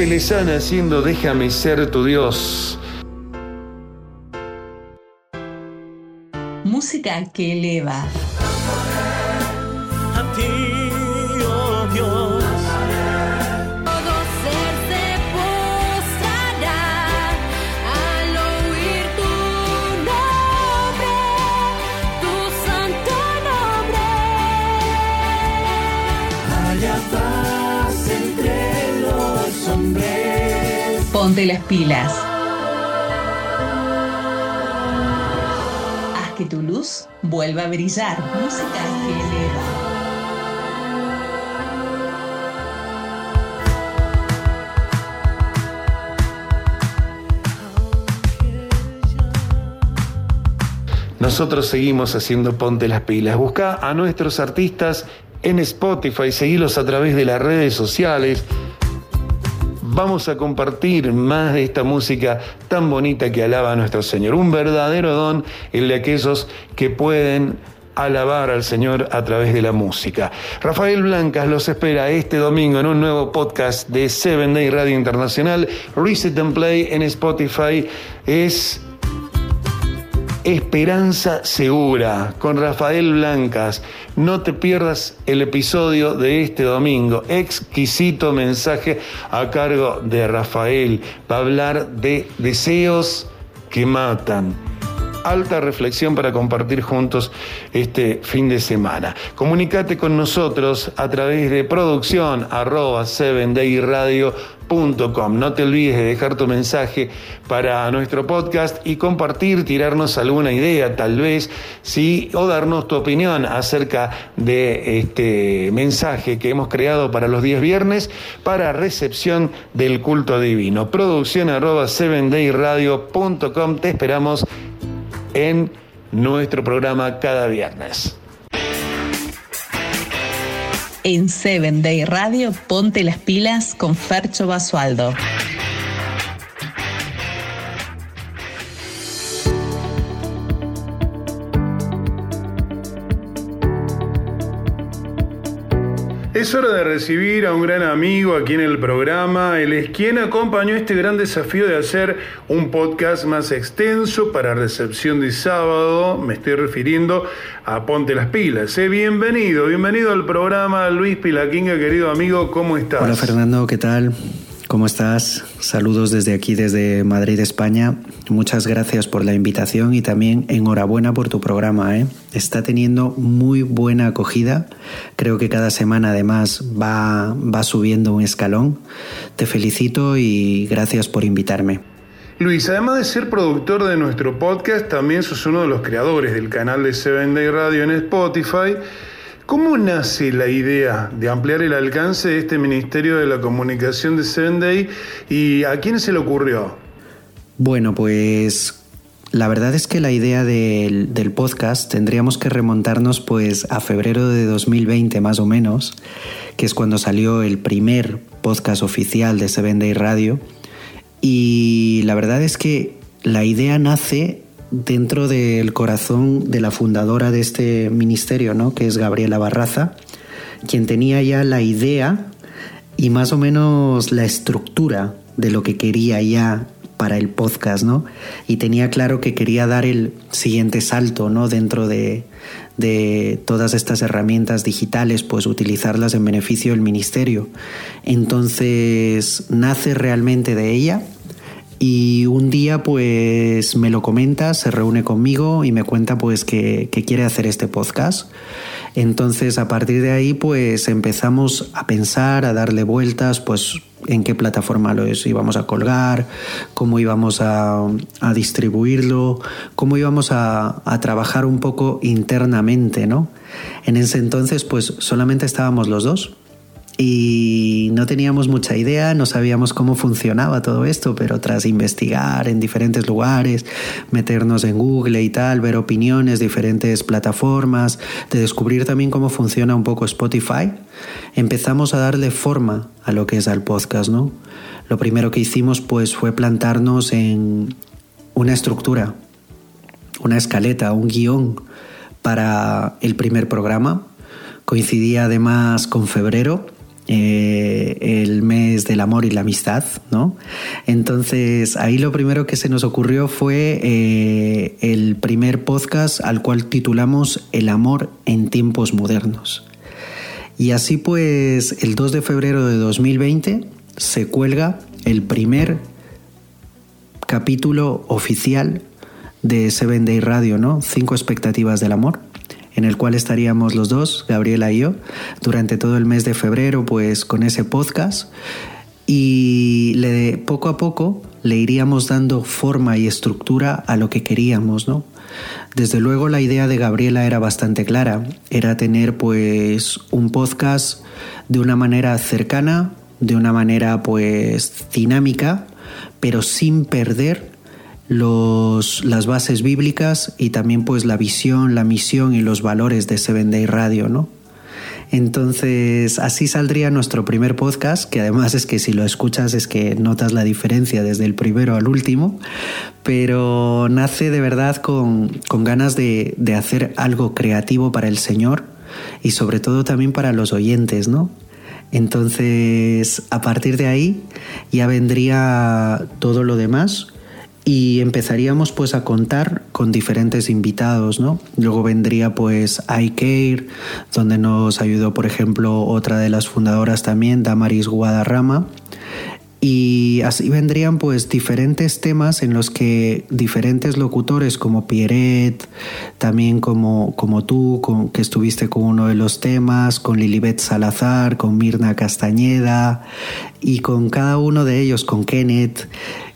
Felipe Lezana haciendo Déjame ser tu Dios. Música que eleva. Ponte las pilas. Haz que tu luz vuelva a brillar. Música que eleva. Nosotros seguimos haciendo Ponte las pilas. Busca a nuestros artistas en Spotify, seguilos a través de las redes sociales. Vamos a compartir más de esta música tan bonita que alaba a nuestro Señor. Un verdadero don, el de aquellos que pueden alabar al Señor a través de la música. Rafael Blancas los espera este domingo en un nuevo podcast de Seven Day Radio Internacional. Reset and Play en Spotify es Esperanza Segura con Rafael Blancas. No te pierdas el episodio de este domingo. Exquisito mensaje a cargo de Rafael. Va a hablar de deseos que matan. Alta reflexión para compartir juntos este fin de semana. Comunicate con nosotros a través de producción arroba 7dayradio.com. No te olvides de dejar tu mensaje para nuestro podcast y compartir, tirarnos alguna idea tal vez, sí, o darnos tu opinión acerca de este mensaje que hemos creado para los días viernes para recepción del culto divino. Producción arroba 7dayradio.com. Te esperamos en nuestro programa cada viernes. En Seven Day Radio, ponte las pilas con Fercho Basualdo. Es hora de recibir a un gran amigo aquí en el programa. Él es quien acompañó este gran desafío de hacer un podcast más extenso para recepción de sábado. Me estoy refiriendo a Ponte las Pilas. ¿eh? Bienvenido, bienvenido al programa Luis Pilaquinga, querido amigo. ¿Cómo estás? Hola Fernando, ¿qué tal? ¿Cómo estás? Saludos desde aquí, desde Madrid, España. Muchas gracias por la invitación y también enhorabuena por tu programa. ¿eh? Está teniendo muy buena acogida. Creo que cada semana además va, va subiendo un escalón. Te felicito y gracias por invitarme. Luis, además de ser productor de nuestro podcast, también sos uno de los creadores del canal de Seven Day Radio en Spotify. ¿Cómo nace la idea de ampliar el alcance de este Ministerio de la Comunicación de Seven Day y a quién se le ocurrió? Bueno, pues la verdad es que la idea del, podcast tendríamos que remontarnos pues a febrero de 2020 más o menos, que es cuando salió el primer podcast oficial de Seven Day Radio. Y la verdad es que la idea nace dentro del corazón de la fundadora de este ministerio, ¿no? que es Gabriela Barraza, quien tenía ya la idea y más o menos la estructura de lo que quería ya para el podcast, ¿no? Y tenía claro que quería dar el siguiente salto, ¿no? Dentro de, de todas estas herramientas digitales, pues utilizarlas en beneficio del ministerio. Entonces nace realmente de ella y un día pues me lo comenta, se reúne conmigo y me cuenta pues que, quiere hacer este podcast. Entonces a partir de ahí pues empezamos a pensar, a darle vueltas pues en qué plataforma lo íbamos a colgar, cómo íbamos a, distribuirlo, cómo íbamos a, trabajar un poco internamente, ¿no? En ese entonces pues solamente estábamos los dos y no teníamos mucha idea, no sabíamos cómo funcionaba todo esto, pero tras investigar en diferentes lugares, meternos en Google y tal, ver opiniones, diferentes plataformas, de descubrir también cómo funciona un poco Spotify, empezamos a darle forma a lo que es al podcast, ¿no? Lo primero que hicimos pues fue plantarnos en una estructura, una escaleta, un guion para el primer programa. Coincidía además con febrero, eh, el mes del amor y la amistad, ¿no? Entonces ahí lo primero que se nos ocurrió fue eh, el primer podcast al cual titulamos El amor en tiempos modernos. Y así pues el 2 de febrero de 2020 se cuelga el primer capítulo oficial de Seven Day Radio, ¿no? Cinco expectativas del amor en el cual estaríamos los dos, Gabriela y yo, durante todo el mes de febrero, pues con ese podcast. Y le, poco a poco le iríamos dando forma y estructura a lo que queríamos, ¿no? Desde luego la idea de Gabriela era bastante clara, era tener pues un podcast de una manera cercana, de una manera pues dinámica, pero sin perder los, las bases bíblicas y también pues la visión, la misión y los valores de Seven Day Radio, ¿no? Entonces así saldría nuestro primer podcast, que además es que si lo escuchas es que notas la diferencia desde el primero al último, pero nace de verdad con, con ganas de, de hacer algo creativo para el Señor y sobre todo también para los oyentes, ¿no? Entonces, a partir de ahí ya vendría todo lo demás y empezaríamos pues a contar con diferentes invitados, ¿no? Luego vendría pues iCare, donde nos ayudó por ejemplo otra de las fundadoras también, Damaris Guadarrama, y así vendrían pues diferentes temas en los que diferentes locutores como Pierret, también como, como tú, que estuviste con uno de los temas, con Lilibet Salazar, con Mirna Castañeda y con cada uno de ellos, con Kenneth,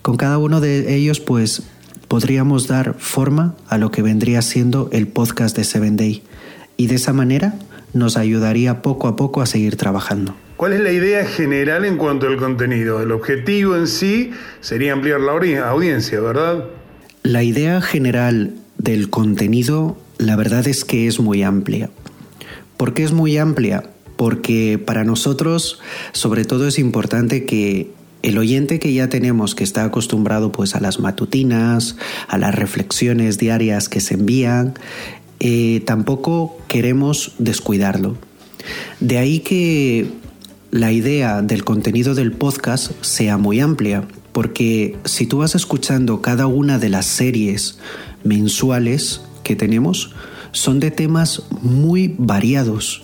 con cada uno de ellos pues podríamos dar forma a lo que vendría siendo el podcast de Seven Day y de esa manera nos ayudaría poco a poco a seguir trabajando. ¿Cuál es la idea general en cuanto al contenido? El objetivo en sí sería ampliar la audiencia, ¿verdad? La idea general del contenido, la verdad es que es muy amplia. ¿Por qué es muy amplia? Porque para nosotros, sobre todo, es importante que el oyente que ya tenemos, que está acostumbrado pues a las matutinas, a las reflexiones diarias que se envían, eh, tampoco queremos descuidarlo. De ahí que la idea del contenido del podcast sea muy amplia, porque si tú vas escuchando cada una de las series mensuales que tenemos, son de temas muy variados.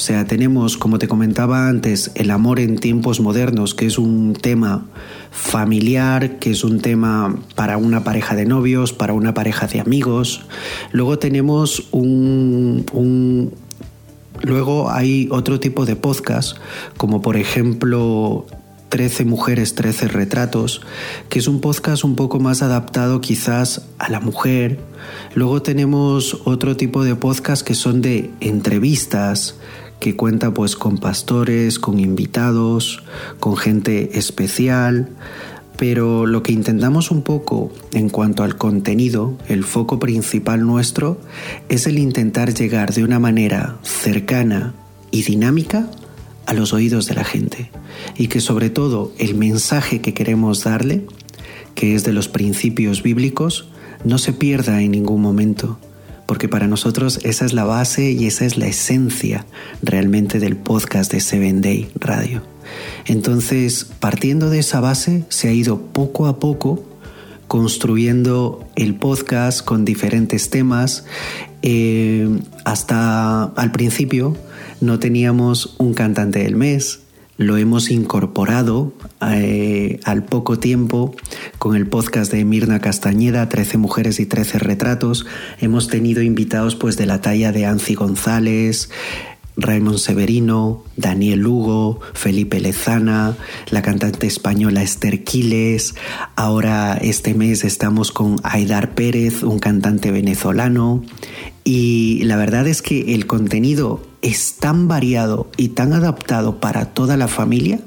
O sea, tenemos, como te comentaba antes, el amor en tiempos modernos, que es un tema familiar, que es un tema para una pareja de novios, para una pareja de amigos. Luego tenemos un, Luego hay otro tipo de podcast, como por ejemplo 13 mujeres, 13 retratos, que es un podcast un poco más adaptado quizás a la mujer. Luego tenemos otro tipo de podcast que son de entrevistas, que cuenta pues con pastores, con invitados, con gente especial, pero lo que intentamos un poco en cuanto al contenido, el foco principal nuestro, es el intentar llegar de una manera cercana y dinámica a los oídos de la gente. Y que sobre todo el mensaje que queremos darle, que es de los principios bíblicos, no se pierda en ningún momento porque para nosotros esa es la base y esa es la esencia realmente del podcast de Seven Day Radio. Entonces, partiendo de esa base, se ha ido poco a poco construyendo el podcast con diferentes temas. Eh, hasta al principio no teníamos un cantante del mes, lo hemos incorporado eh, al poco tiempo con el podcast de Mirna Castañeda, 13 mujeres y 13 retratos. Hemos tenido invitados pues de la talla de Anci González, Raymond Severino, Daniel Lugo, Felipe Lezana, la cantante española Esther Quiles. Ahora este mes estamos con Aidar Pérez, un cantante venezolano. Y la verdad es que el contenido es tan variado y tan adaptado para toda la familia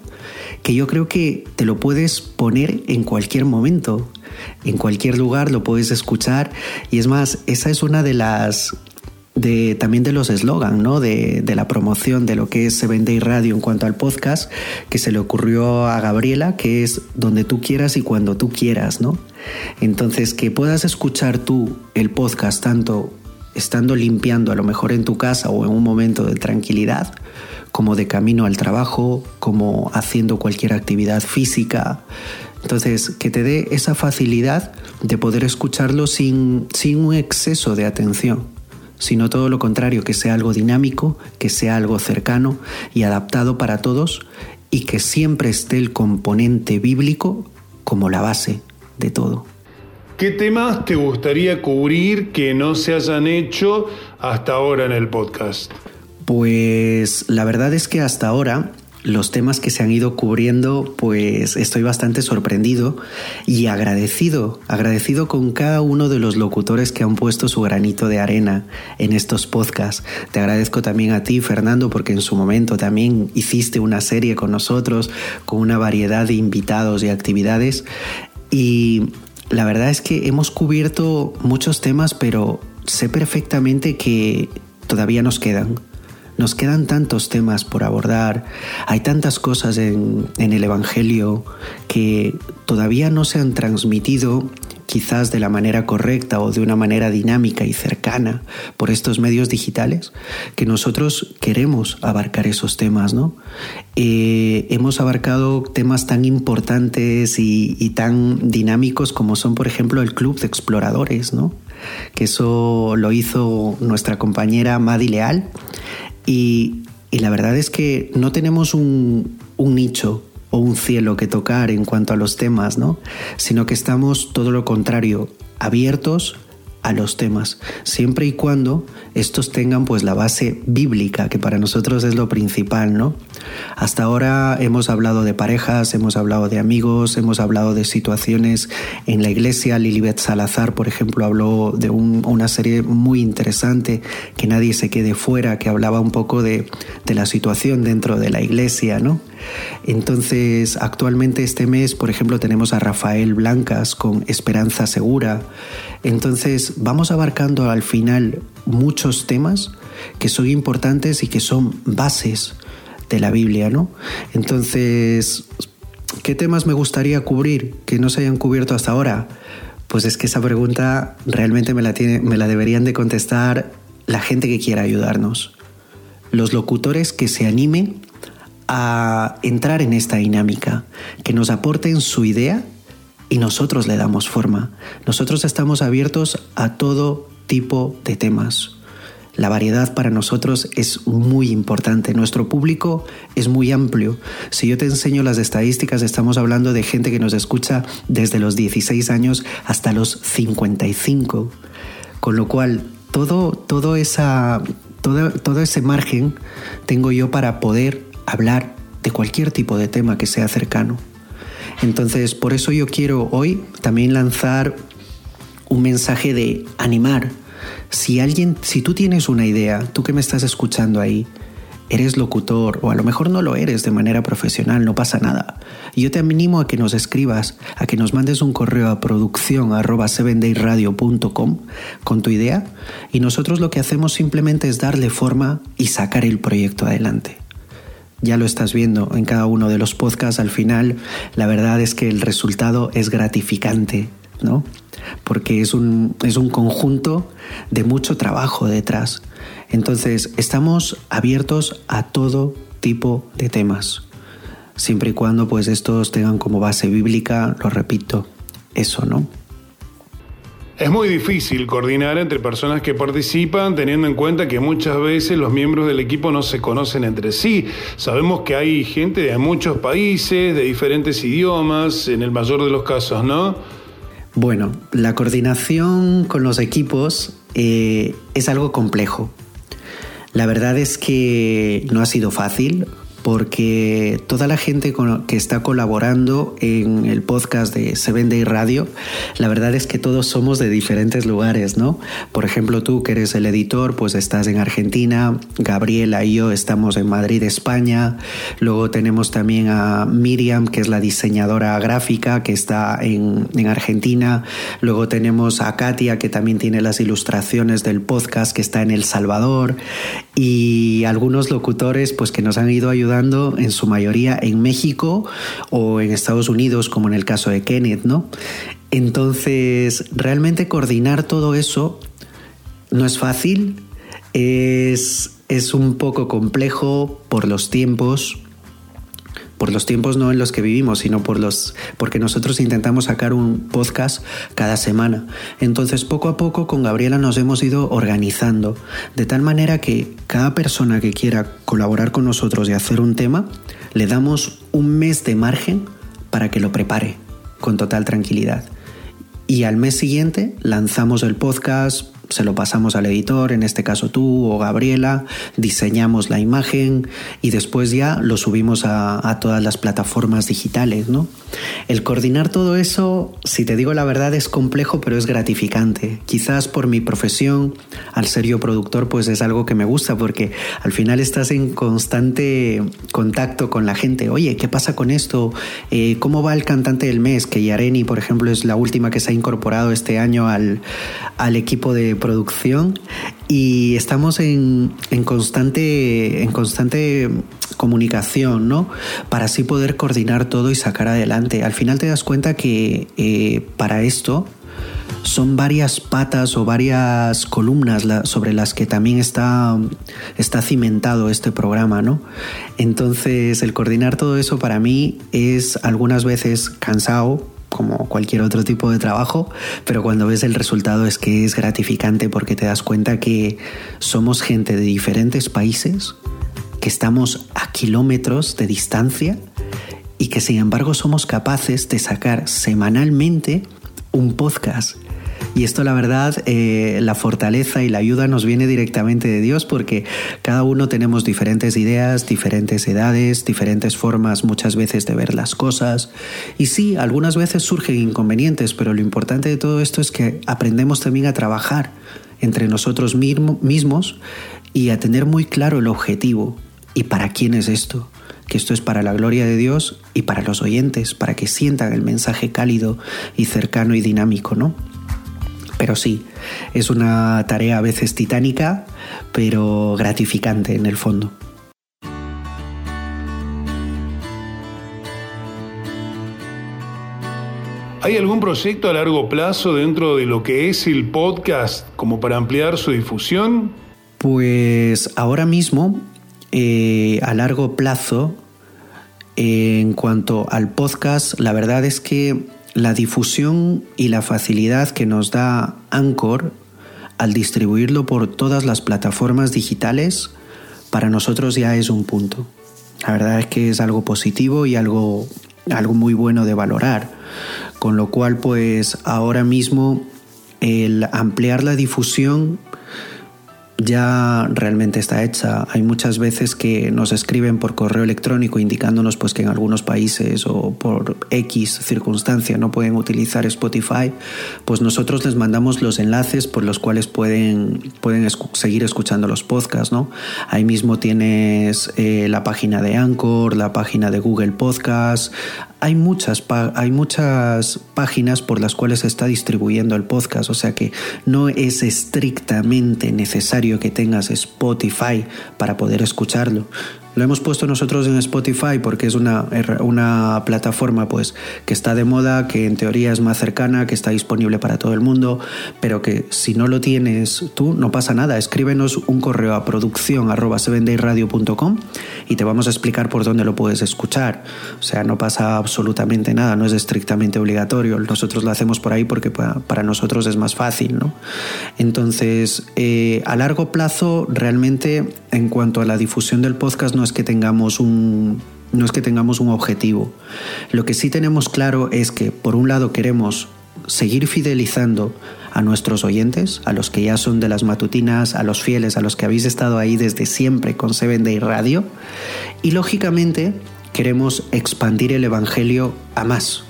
que yo creo que te lo puedes poner en cualquier momento, en cualquier lugar lo puedes escuchar y es más, esa es una de las de, también de los eslogan, ¿no? De, de, la promoción de lo que es Seven Day Radio en cuanto al podcast, que se le ocurrió a Gabriela, que es donde tú quieras y cuando tú quieras, ¿no? Entonces, que puedas escuchar tú el podcast tanto estando limpiando a lo mejor en tu casa o en un momento de tranquilidad, como de camino al trabajo, como haciendo cualquier actividad física. Entonces, que te dé esa facilidad de poder escucharlo sin, sin un exceso de atención, sino todo lo contrario, que sea algo dinámico, que sea algo cercano y adaptado para todos y que siempre esté el componente bíblico como la base de todo. ¿Qué temas te gustaría cubrir que no se hayan hecho hasta ahora en el podcast? Pues la verdad es que hasta ahora los temas que se han ido cubriendo, pues estoy bastante sorprendido y agradecido, agradecido con cada uno de los locutores que han puesto su granito de arena en estos podcasts. Te agradezco también a ti, Fernando, porque en su momento también hiciste una serie con nosotros, con una variedad de invitados y actividades. Y la verdad es que hemos cubierto muchos temas, pero sé perfectamente que todavía nos quedan. Nos quedan tantos temas por abordar, hay tantas cosas en, en, el Evangelio que todavía no se han transmitido quizás de la manera correcta o de una manera dinámica y cercana por estos medios digitales, que nosotros queremos abarcar esos temas, ¿no? Eh, hemos abarcado temas tan importantes y, y, tan dinámicos como son, por ejemplo, el Club de Exploradores, ¿no? Que eso lo hizo nuestra compañera Madi Leal y, y la verdad es que no tenemos un, un nicho o un cielo que tocar en cuanto a los temas, ¿no? Sino que estamos todo lo contrario, abiertos a los temas, siempre y cuando estos tengan pues la base bíblica, que para nosotros es lo principal, ¿no? Hasta ahora hemos hablado de parejas, hemos hablado de amigos, hemos hablado de situaciones en la iglesia. Lilibet Salazar, por ejemplo, habló de un, una serie muy interesante, que nadie se quede fuera, que hablaba un poco de, de la situación dentro de la iglesia, ¿no? Entonces, actualmente este mes, por ejemplo, tenemos a Rafael Blancas con Esperanza Segura. Entonces, vamos abarcando al final muchos temas que son importantes y que son bases de la Biblia, ¿no? Entonces, ¿qué temas me gustaría cubrir que no se hayan cubierto hasta ahora? Pues es que esa pregunta realmente me la, tiene, me la deberían de contestar la gente que quiera ayudarnos. Los locutores que se animen a entrar en esta dinámica, que nos aporten su idea y nosotros le damos forma. Nosotros estamos abiertos a todo tipo de temas. La variedad para nosotros es muy importante. Nuestro público es muy amplio. Si yo te enseño las estadísticas, estamos hablando de gente que nos escucha desde los 16 años hasta los 55. Con lo cual, todo, todo, esa, todo, todo ese margen tengo yo para poder hablar de cualquier tipo de tema que sea cercano. Entonces, por eso yo quiero hoy también lanzar un mensaje de animar. Si alguien, si tú tienes una idea, tú que me estás escuchando ahí, eres locutor o a lo mejor no lo eres de manera profesional, no pasa nada. Yo te animo a que nos escribas, a que nos mandes un correo a producción arroba sevendayradio.com con tu idea y nosotros lo que hacemos simplemente es darle forma y sacar el proyecto adelante. Ya lo estás viendo en cada uno de los podcasts, al final. La verdad es que el resultado es gratificante, ¿no? Porque es un, es un conjunto de mucho trabajo detrás. Entonces, estamos abiertos a todo tipo de temas, siempre y cuando pues estos tengan como base bíblica, lo repito, eso, ¿no? Es muy difícil coordinar entre personas que participan teniendo en cuenta que muchas veces los miembros del equipo no se conocen entre sí. Sabemos que hay gente de muchos países, de diferentes idiomas, en el mayor de los casos, ¿no? Bueno, la coordinación con los equipos eh, es algo complejo. La verdad es que no ha sido fácil porque toda la gente que está colaborando en el podcast de Seven Day Radio, la verdad es que todos somos de diferentes lugares, ¿no? Por ejemplo, tú que eres el editor, pues estás en Argentina, Gabriela y yo estamos en Madrid, España, luego tenemos también a Miriam, que es la diseñadora gráfica, que está en, en Argentina, luego tenemos a Katia, que también tiene las ilustraciones del podcast, que está en El Salvador, y algunos locutores, pues que nos han ido ayudando en su mayoría en México o en Estados Unidos, como en el caso de Kenneth, ¿no? Entonces, realmente coordinar todo eso no es fácil, es, es un poco complejo por los tiempos, por los tiempos no en los que vivimos, sino por los porque nosotros intentamos sacar un podcast cada semana. Entonces, poco a poco con Gabriela nos hemos ido organizando de tal manera que cada persona que quiera colaborar con nosotros y hacer un tema, le damos un mes de margen para que lo prepare con total tranquilidad. Y al mes siguiente lanzamos el podcast, se lo pasamos al editor, en este caso tú o Gabriela, diseñamos la imagen y después ya lo subimos a, a todas las plataformas digitales, ¿no? El coordinar todo eso, si te digo la verdad, es complejo, pero es gratificante. Quizás por mi profesión, al ser yo productor, pues es algo que me gusta porque al final estás en constante contacto con la gente. Oye, ¿qué pasa con esto? Eh, ¿Cómo va el cantante del mes? Que Yareni, por ejemplo, es la última que se ha incorporado este año al, al equipo de producción y estamos en, en constante, en constante comunicación, ¿no? Para así poder coordinar todo y sacar adelante. Al final te das cuenta que eh, para esto son varias patas o varias columnas sobre las que también está, está cimentado este programa, ¿no? Entonces, el coordinar todo eso para mí es algunas veces cansado, como cualquier otro tipo de trabajo, pero cuando ves el resultado es que es gratificante porque te das cuenta que somos gente de diferentes países, que estamos a kilómetros de distancia y que sin embargo somos capaces de sacar semanalmente un podcast. Y esto la verdad, eh, la fortaleza y la ayuda nos viene directamente de Dios porque cada uno tenemos diferentes ideas, diferentes edades, diferentes formas muchas veces de ver las cosas. Y sí, algunas veces surgen inconvenientes, pero lo importante de todo esto es que aprendemos también a trabajar entre nosotros mismo- mismos y a tener muy claro el objetivo y para quién es esto que esto es para la gloria de Dios y para los oyentes, para que sientan el mensaje cálido y cercano y dinámico, ¿no? Pero sí, es una tarea a veces titánica, pero gratificante en el fondo. ¿Hay algún proyecto a largo plazo dentro de lo que es el podcast como para ampliar su difusión? Pues ahora mismo, eh, a largo plazo, eh, en cuanto al podcast, la verdad es que la difusión y la facilidad que nos da Anchor al distribuirlo por todas las plataformas digitales, para nosotros ya es un punto. La verdad es que es algo positivo y algo, algo muy bueno de valorar. Con lo cual, pues ahora mismo el ampliar la difusión ya realmente está hecha. Hay muchas veces que nos escriben por correo electrónico indicándonos pues que en algunos países o por X circunstancia no pueden utilizar Spotify, pues nosotros les mandamos los enlaces por los cuales pueden, pueden escu- seguir escuchando los podcasts, ¿no? Ahí mismo tienes eh, la página de Anchor, la página de Google Podcast, hay muchas, hay muchas páginas por las cuales se está distribuyendo el podcast, o sea que no es estrictamente necesario que tengas Spotify para poder escucharlo. Lo hemos puesto nosotros en Spotify porque es una, una plataforma pues, que está de moda, que en teoría es más cercana, que está disponible para todo el mundo, pero que si no lo tienes tú, no pasa nada. Escríbenos un correo a producción arroba y te vamos a explicar por dónde lo puedes escuchar. O sea, no pasa absolutamente nada, no es estrictamente obligatorio. Nosotros lo hacemos por ahí porque pa- para nosotros es más fácil, ¿no? Entonces, eh, a largo plazo, realmente, en cuanto a la difusión del podcast, no es que tengamos un, no es que tengamos un objetivo. Lo que sí tenemos claro es que, por un lado, queremos seguir fidelizando a nuestros oyentes, a los que ya son de las matutinas, a los fieles, a los que habéis estado ahí desde siempre con Seven Day Radio. Y lógicamente queremos expandir el Evangelio a más.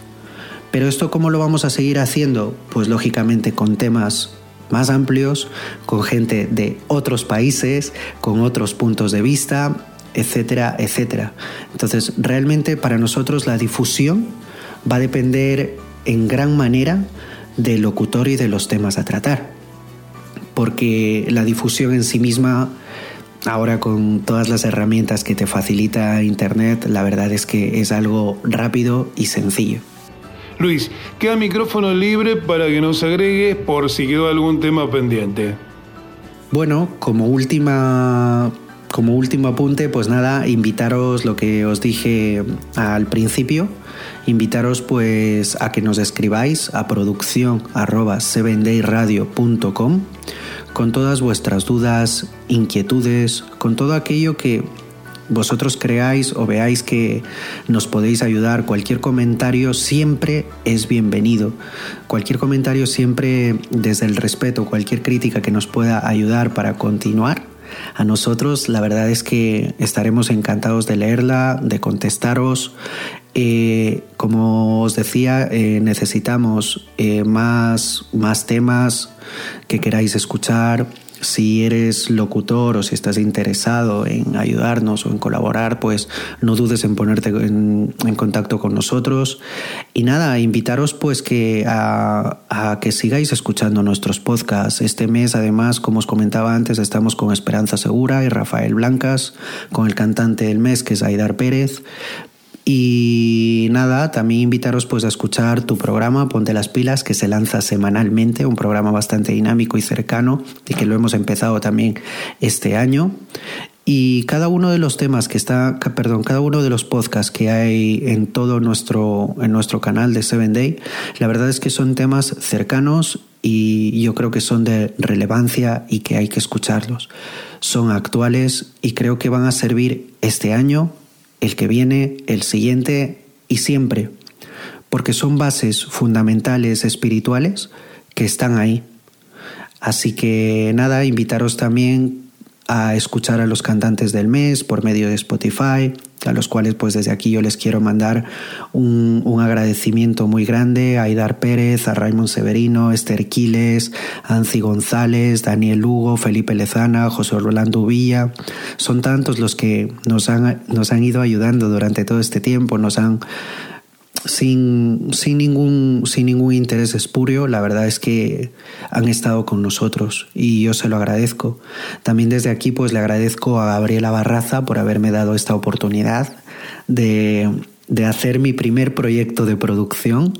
Pero esto cómo lo vamos a seguir haciendo? Pues lógicamente con temas más amplios, con gente de otros países, con otros puntos de vista, etcétera, etcétera. Entonces, realmente para nosotros la difusión va a depender en gran manera del locutor y de los temas a tratar. Porque la difusión en sí misma, ahora con todas las herramientas que te facilita Internet, la verdad es que es algo rápido y sencillo. Luis, queda micrófono libre para que nos agregues por si quedó algún tema pendiente. Bueno, como última como último apunte, pues nada, invitaros lo que os dije al principio, invitaros pues a que nos escribáis a producción arroba sevendayradio.com con todas vuestras dudas, inquietudes, con todo aquello que vosotros creáis o veáis que nos podéis ayudar, cualquier comentario siempre es bienvenido. Cualquier comentario siempre desde el respeto, cualquier crítica que nos pueda ayudar para continuar. A nosotros la verdad es que estaremos encantados de leerla, de contestaros. Eh, como os decía, eh, necesitamos eh, más, más temas que queráis escuchar, si eres locutor o si estás interesado en ayudarnos o en colaborar, pues no dudes en ponerte en, contacto con nosotros. Y nada, invitaros pues que a, a, que sigáis escuchando nuestros podcasts. Este mes, además, como os comentaba antes, estamos con Esperanza Segura y Rafael Blancas, con el cantante del mes que es Aidar Pérez. Y nada, también invitaros pues a escuchar tu programa Ponte las pilas que se lanza semanalmente, un programa bastante dinámico y cercano y que lo hemos empezado también este año. Y cada uno de los temas que está, perdón, cada uno de los podcasts que hay en todo nuestro, en nuestro canal de Seven Day, la verdad es que son temas cercanos y yo creo que son de relevancia y que hay que escucharlos. Son actuales y creo que van a servir este año el que viene, el siguiente y siempre, porque son bases fundamentales espirituales que están ahí. Así que nada, invitaros también a escuchar a los cantantes del mes por medio de Spotify, a los cuales pues desde aquí yo les quiero mandar un, un agradecimiento muy grande a Aidar Pérez, a Raymond Severino, Esther Quiles, Anci González, Daniel Lugo, Felipe Lezana, José Rolando Villa. Son tantos los que nos han, nos han ido ayudando durante todo este tiempo, nos han sin, sin, ningún, sin ningún interés espurio, la verdad es que han estado con nosotros y yo se lo agradezco. También desde aquí pues le agradezco a Gabriela Barraza por haberme dado esta oportunidad de, de hacer mi primer proyecto de producción,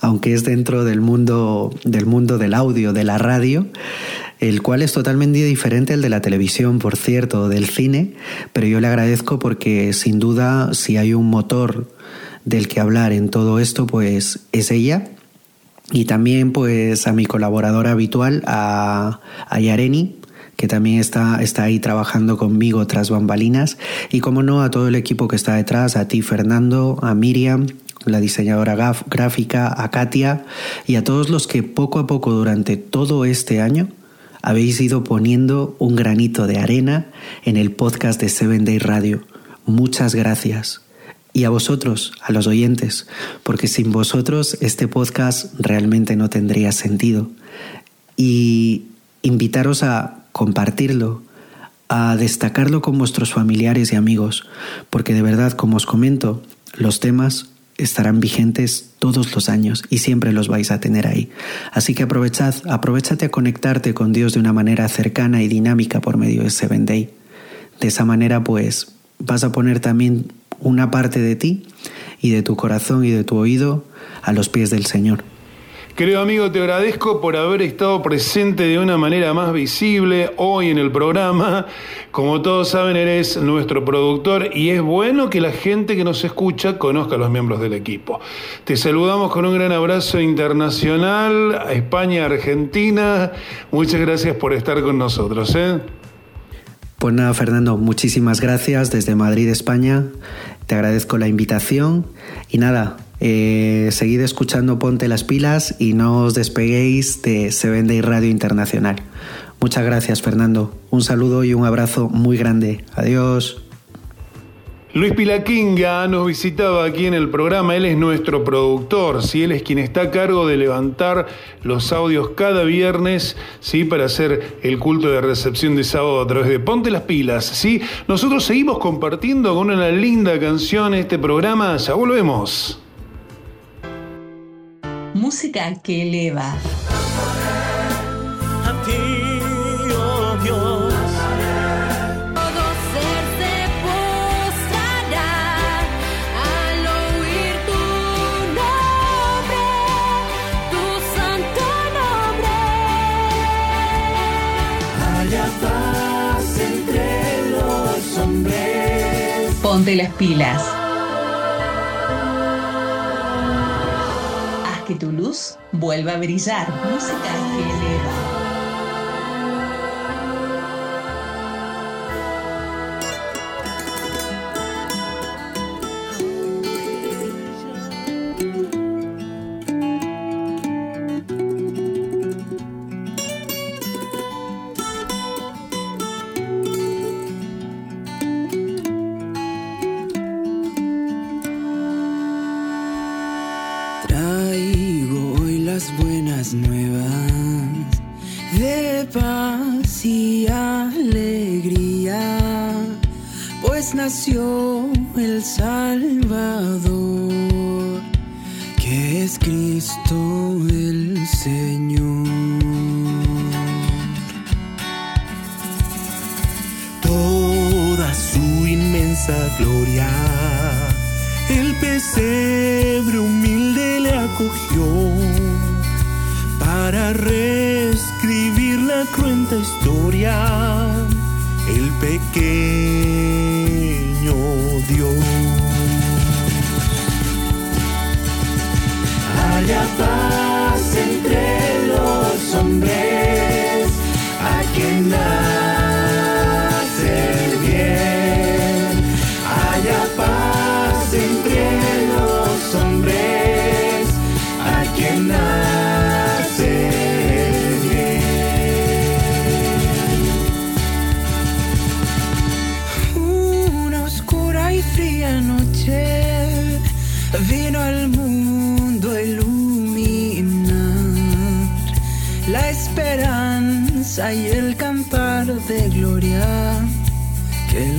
aunque es dentro del mundo, del mundo del audio, de la radio el cual es totalmente diferente al de la televisión, por cierto, del cine, pero yo le agradezco porque sin duda si hay un motor del que hablar en todo esto, pues es ella. Y también pues a mi colaboradora habitual, a, a Yareni, que también está, está ahí trabajando conmigo tras bambalinas. Y como no, a todo el equipo que está detrás, a ti Fernando, a Miriam, la diseñadora gráfica, a Katia y a todos los que poco a poco durante todo este año habéis ido poniendo un granito de arena en el podcast de Seven Day Radio. Muchas gracias. Y a vosotros, a los oyentes, porque sin vosotros este podcast realmente no tendría sentido. Y invitaros a compartirlo, a destacarlo con vuestros familiares y amigos, porque de verdad, como os comento, los temas estarán vigentes todos los años y siempre los vais a tener ahí. Así que aprovechad, aprovechate a conectarte con Dios de una manera cercana y dinámica por medio de Seven Day. De esa manera, pues, vas a poner también una parte de ti y de tu corazón y de tu oído a los pies del Señor. Querido amigo, te agradezco por haber estado presente de una manera más visible hoy en el programa. Como todos saben, eres nuestro productor y es bueno que la gente que nos escucha conozca a los miembros del equipo. Te saludamos con un gran abrazo internacional a España, Argentina. Muchas gracias por estar con nosotros. ¿eh? Pues nada, Fernando, muchísimas gracias desde Madrid, España. Te agradezco la invitación y nada, eh, seguid escuchando Ponte las pilas y no os despeguéis de Seven Day Radio Internacional. Muchas gracias Fernando, un saludo y un abrazo muy grande. Adiós. Luis Pilaquinga nos visitaba aquí en el programa, él es nuestro productor, ¿sí? él es quien está a cargo de levantar los audios cada viernes ¿sí? para hacer el culto de recepción de sábado a través de Ponte las Pilas. ¿sí? Nosotros seguimos compartiendo con una linda canción este programa, ya volvemos. Música que eleva. Ponte las pilas. Haz que tu luz vuelva a brillar. Música que eleva. Traigo hoy las buenas nuevas de paz y alegría, pues nació el Salvador, que es Cristo el Señor. Toda su inmensa gloria el pesebre le para reescribir la cruenta historia. El pequeño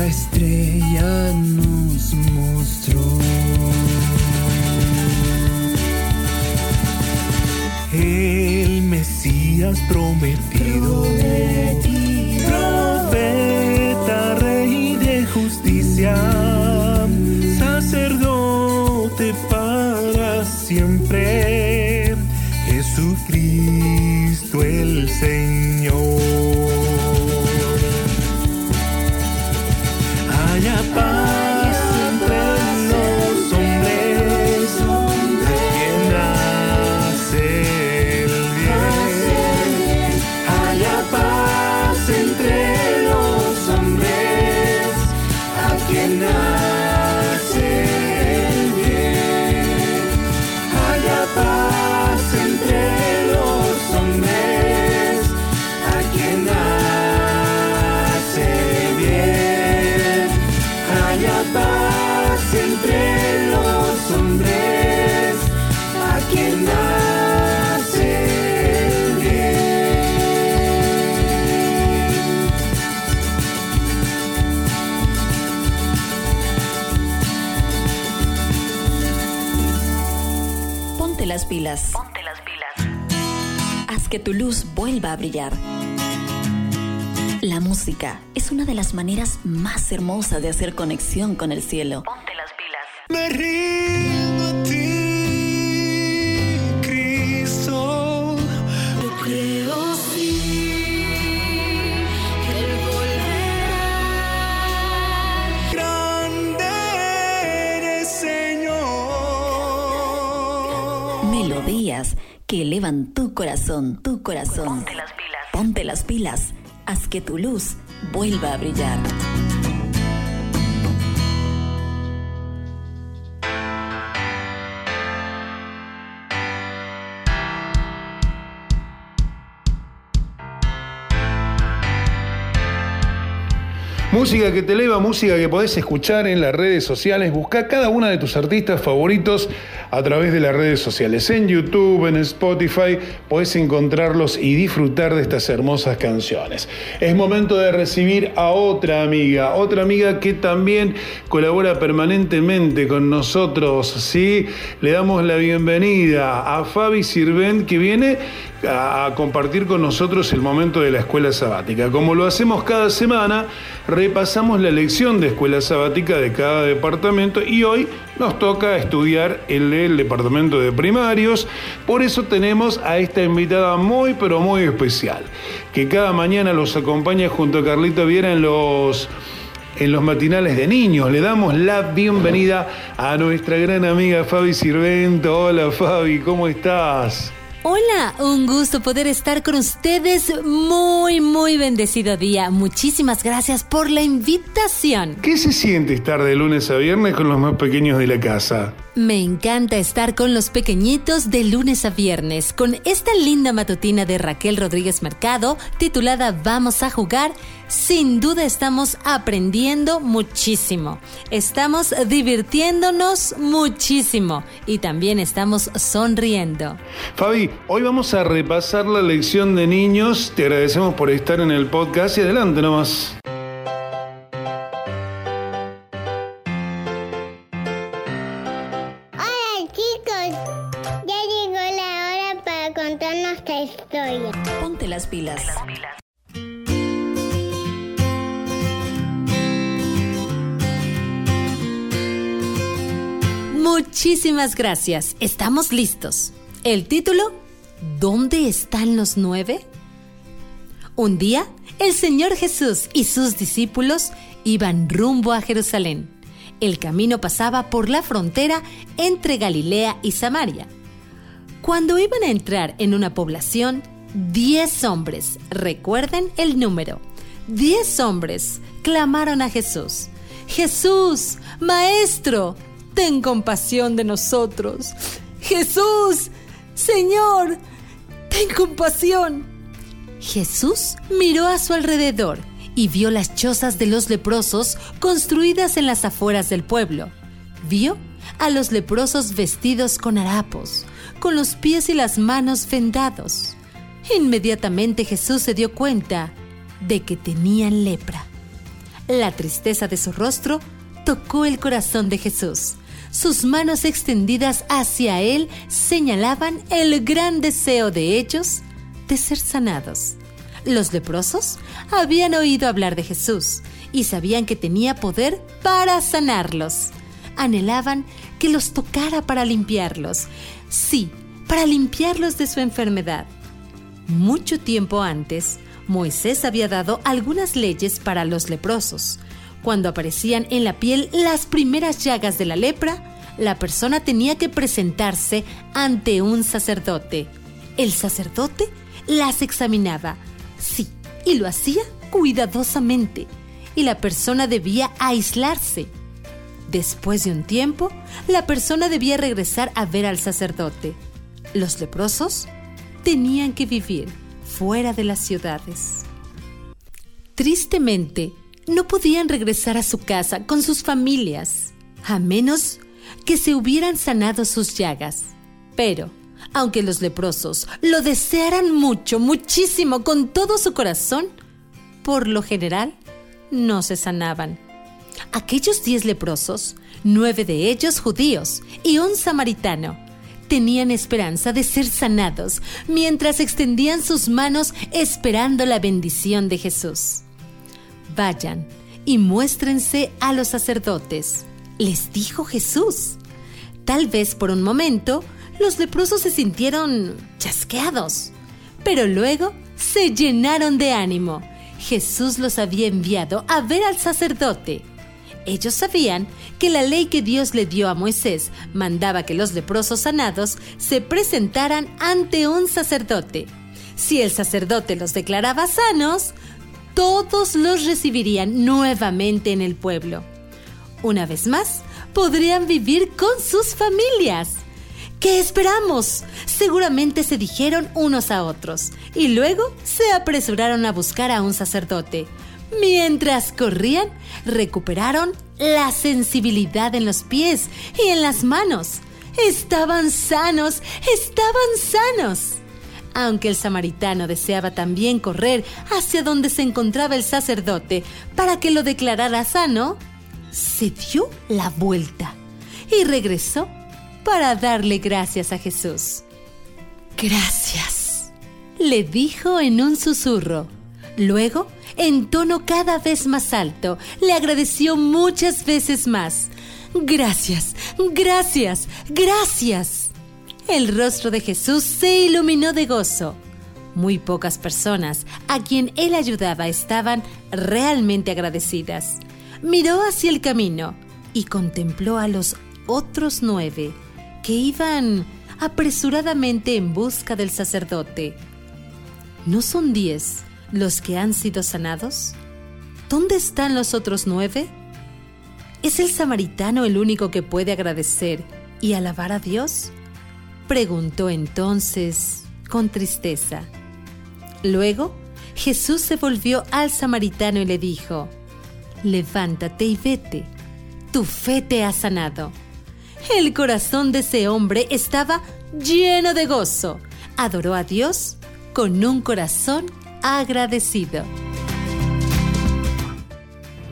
estrella nos mostró. El Mesías prometido, profeta, rey de justicia, sacerdote para siempre, Jesucristo el Señor. Que tu luz vuelva a brillar. La música es una de las maneras más hermosas de hacer conexión con el cielo. Ponte las pilas. Me rindo que elevan tu corazón, tu corazón. Ponte las pilas. Ponte las pilas. Haz que tu luz vuelva a brillar. Música que te eleva, música que podés escuchar en las redes sociales. Busca cada una de tus artistas favoritos a través de las redes sociales. En YouTube, en Spotify, podés encontrarlos y disfrutar de estas hermosas canciones. Es momento de recibir a otra amiga, otra amiga que también colabora permanentemente con nosotros. ¿sí? Le damos la bienvenida a Fabi Sirvent que viene a compartir con nosotros el momento de la escuela sabática. Como lo hacemos cada semana, repasamos la lección de escuela sabática de cada departamento y hoy nos toca estudiar el departamento de primarios. Por eso tenemos a esta invitada muy pero muy especial, que cada mañana los acompaña junto a Carlito Viera en los en los matinales de niños. Le damos la bienvenida a nuestra gran amiga Fabi Sirvento. Hola Fabi, ¿cómo estás? Hola, un gusto poder estar con ustedes. Muy, muy bendecido día. Muchísimas gracias por la invitación. ¿Qué se siente estar de lunes a viernes con los más pequeños de la casa? Me encanta estar con los pequeñitos de lunes a viernes con esta linda matutina de Raquel Rodríguez Mercado titulada Vamos a jugar. Sin duda estamos aprendiendo muchísimo. Estamos divirtiéndonos muchísimo y también estamos sonriendo. Fabi, hoy vamos a repasar la lección de niños. Te agradecemos por estar en el podcast y adelante nomás. Muchísimas gracias. Estamos listos. El título, ¿Dónde están los nueve? Un día, el Señor Jesús y sus discípulos iban rumbo a Jerusalén. El camino pasaba por la frontera entre Galilea y Samaria. Cuando iban a entrar en una población, diez hombres, recuerden el número, diez hombres clamaron a Jesús. Jesús, Maestro, ten compasión de nosotros. Jesús, Señor, ten compasión. Jesús miró a su alrededor y vio las chozas de los leprosos construidas en las afueras del pueblo. Vio a los leprosos vestidos con harapos, con los pies y las manos vendados. Inmediatamente Jesús se dio cuenta de que tenían lepra. La tristeza de su rostro tocó el corazón de Jesús. Sus manos extendidas hacia él señalaban el gran deseo de ellos de ser sanados. Los leprosos habían oído hablar de Jesús y sabían que tenía poder para sanarlos. Anhelaban que los tocara para limpiarlos. Sí, para limpiarlos de su enfermedad. Mucho tiempo antes, Moisés había dado algunas leyes para los leprosos. Cuando aparecían en la piel las primeras llagas de la lepra, la persona tenía que presentarse ante un sacerdote. El sacerdote las examinaba, sí, y lo hacía cuidadosamente, y la persona debía aislarse. Después de un tiempo, la persona debía regresar a ver al sacerdote. Los leprosos tenían que vivir fuera de las ciudades. Tristemente, no podían regresar a su casa con sus familias, a menos que se hubieran sanado sus llagas. Pero, aunque los leprosos lo desearan mucho, muchísimo, con todo su corazón, por lo general, no se sanaban. Aquellos diez leprosos, nueve de ellos judíos y un samaritano, tenían esperanza de ser sanados mientras extendían sus manos esperando la bendición de Jesús. Vayan y muéstrense a los sacerdotes, les dijo Jesús. Tal vez por un momento los leprosos se sintieron chasqueados, pero luego se llenaron de ánimo. Jesús los había enviado a ver al sacerdote. Ellos sabían que la ley que Dios le dio a Moisés mandaba que los leprosos sanados se presentaran ante un sacerdote. Si el sacerdote los declaraba sanos, todos los recibirían nuevamente en el pueblo. Una vez más, podrían vivir con sus familias. ¿Qué esperamos? Seguramente se dijeron unos a otros y luego se apresuraron a buscar a un sacerdote. Mientras corrían, recuperaron la sensibilidad en los pies y en las manos. Estaban sanos, estaban sanos. Aunque el samaritano deseaba también correr hacia donde se encontraba el sacerdote para que lo declarara sano, se dio la vuelta y regresó para darle gracias a Jesús. Gracias, le dijo en un susurro. Luego, en tono cada vez más alto, le agradeció muchas veces más. Gracias, gracias, gracias. El rostro de Jesús se iluminó de gozo. Muy pocas personas a quien él ayudaba estaban realmente agradecidas. Miró hacia el camino y contempló a los otros nueve que iban apresuradamente en busca del sacerdote. ¿No son diez los que han sido sanados? ¿Dónde están los otros nueve? ¿Es el samaritano el único que puede agradecer y alabar a Dios? Preguntó entonces con tristeza. Luego, Jesús se volvió al samaritano y le dijo, Levántate y vete, tu fe te ha sanado. El corazón de ese hombre estaba lleno de gozo. Adoró a Dios con un corazón agradecido.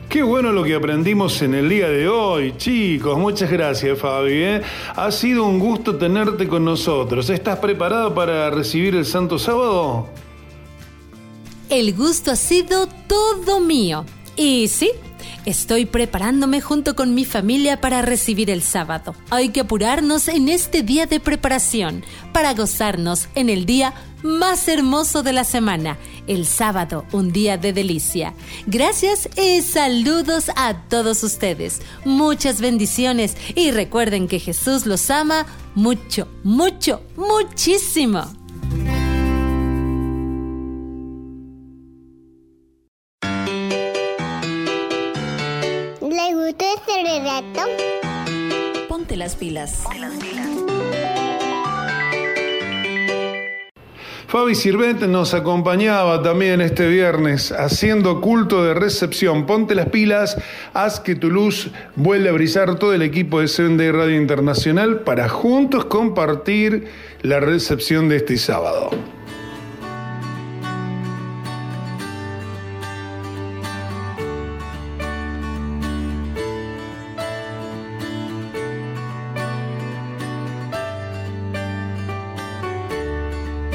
Qué bueno lo que aprendimos en el día de hoy, chicos. Muchas gracias, Fabi. ¿eh? Ha sido un gusto tenerte con nosotros. ¿Estás preparado para recibir el Santo Sábado? El gusto ha sido todo mío. Y sí, estoy preparándome junto con mi familia para recibir el sábado. Hay que apurarnos en este día de preparación para gozarnos en el día más hermoso de la semana, el sábado, un día de delicia. Gracias y saludos a todos ustedes. Muchas bendiciones y recuerden que Jesús los ama mucho, mucho, muchísimo. ¿Les gustó este relato? Ponte las pilas. Fabi Sirvent nos acompañaba también este viernes haciendo culto de recepción. Ponte las pilas, haz que tu luz vuelva a brillar todo el equipo de CND Radio Internacional para juntos compartir la recepción de este sábado.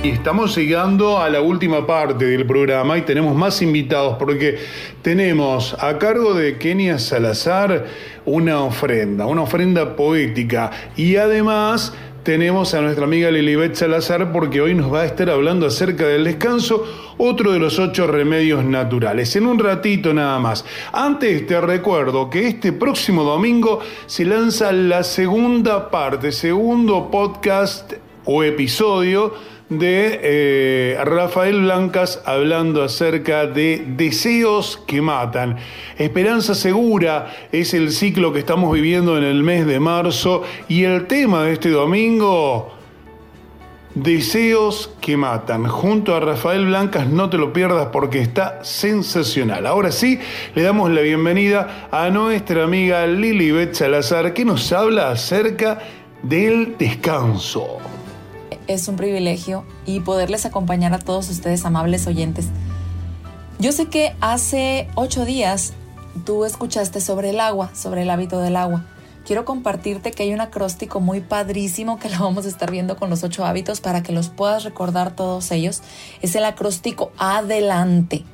Estamos llegando a la última parte del programa y tenemos más invitados porque tenemos a cargo de Kenia Salazar una ofrenda, una ofrenda poética y además tenemos a nuestra amiga Lilibet Salazar porque hoy nos va a estar hablando acerca del descanso, otro de los ocho remedios naturales. En un ratito nada más. Antes te recuerdo que este próximo domingo se lanza la segunda parte, segundo podcast o episodio de eh, Rafael Blancas hablando acerca de deseos que matan. Esperanza segura es el ciclo que estamos viviendo en el mes de marzo y el tema de este domingo, deseos que matan. Junto a Rafael Blancas no te lo pierdas porque está sensacional. Ahora sí, le damos la bienvenida a nuestra amiga Lilibet Salazar que nos habla acerca del descanso es un privilegio y poderles acompañar a todos ustedes, amables oyentes. Yo sé que hace ocho días tú escuchaste sobre el agua, sobre el hábito del agua. Quiero compartirte que hay un acróstico muy padrísimo que lo vamos a estar viendo con los ocho hábitos para que los puedas recordar todos ellos. Es el acróstico adelante.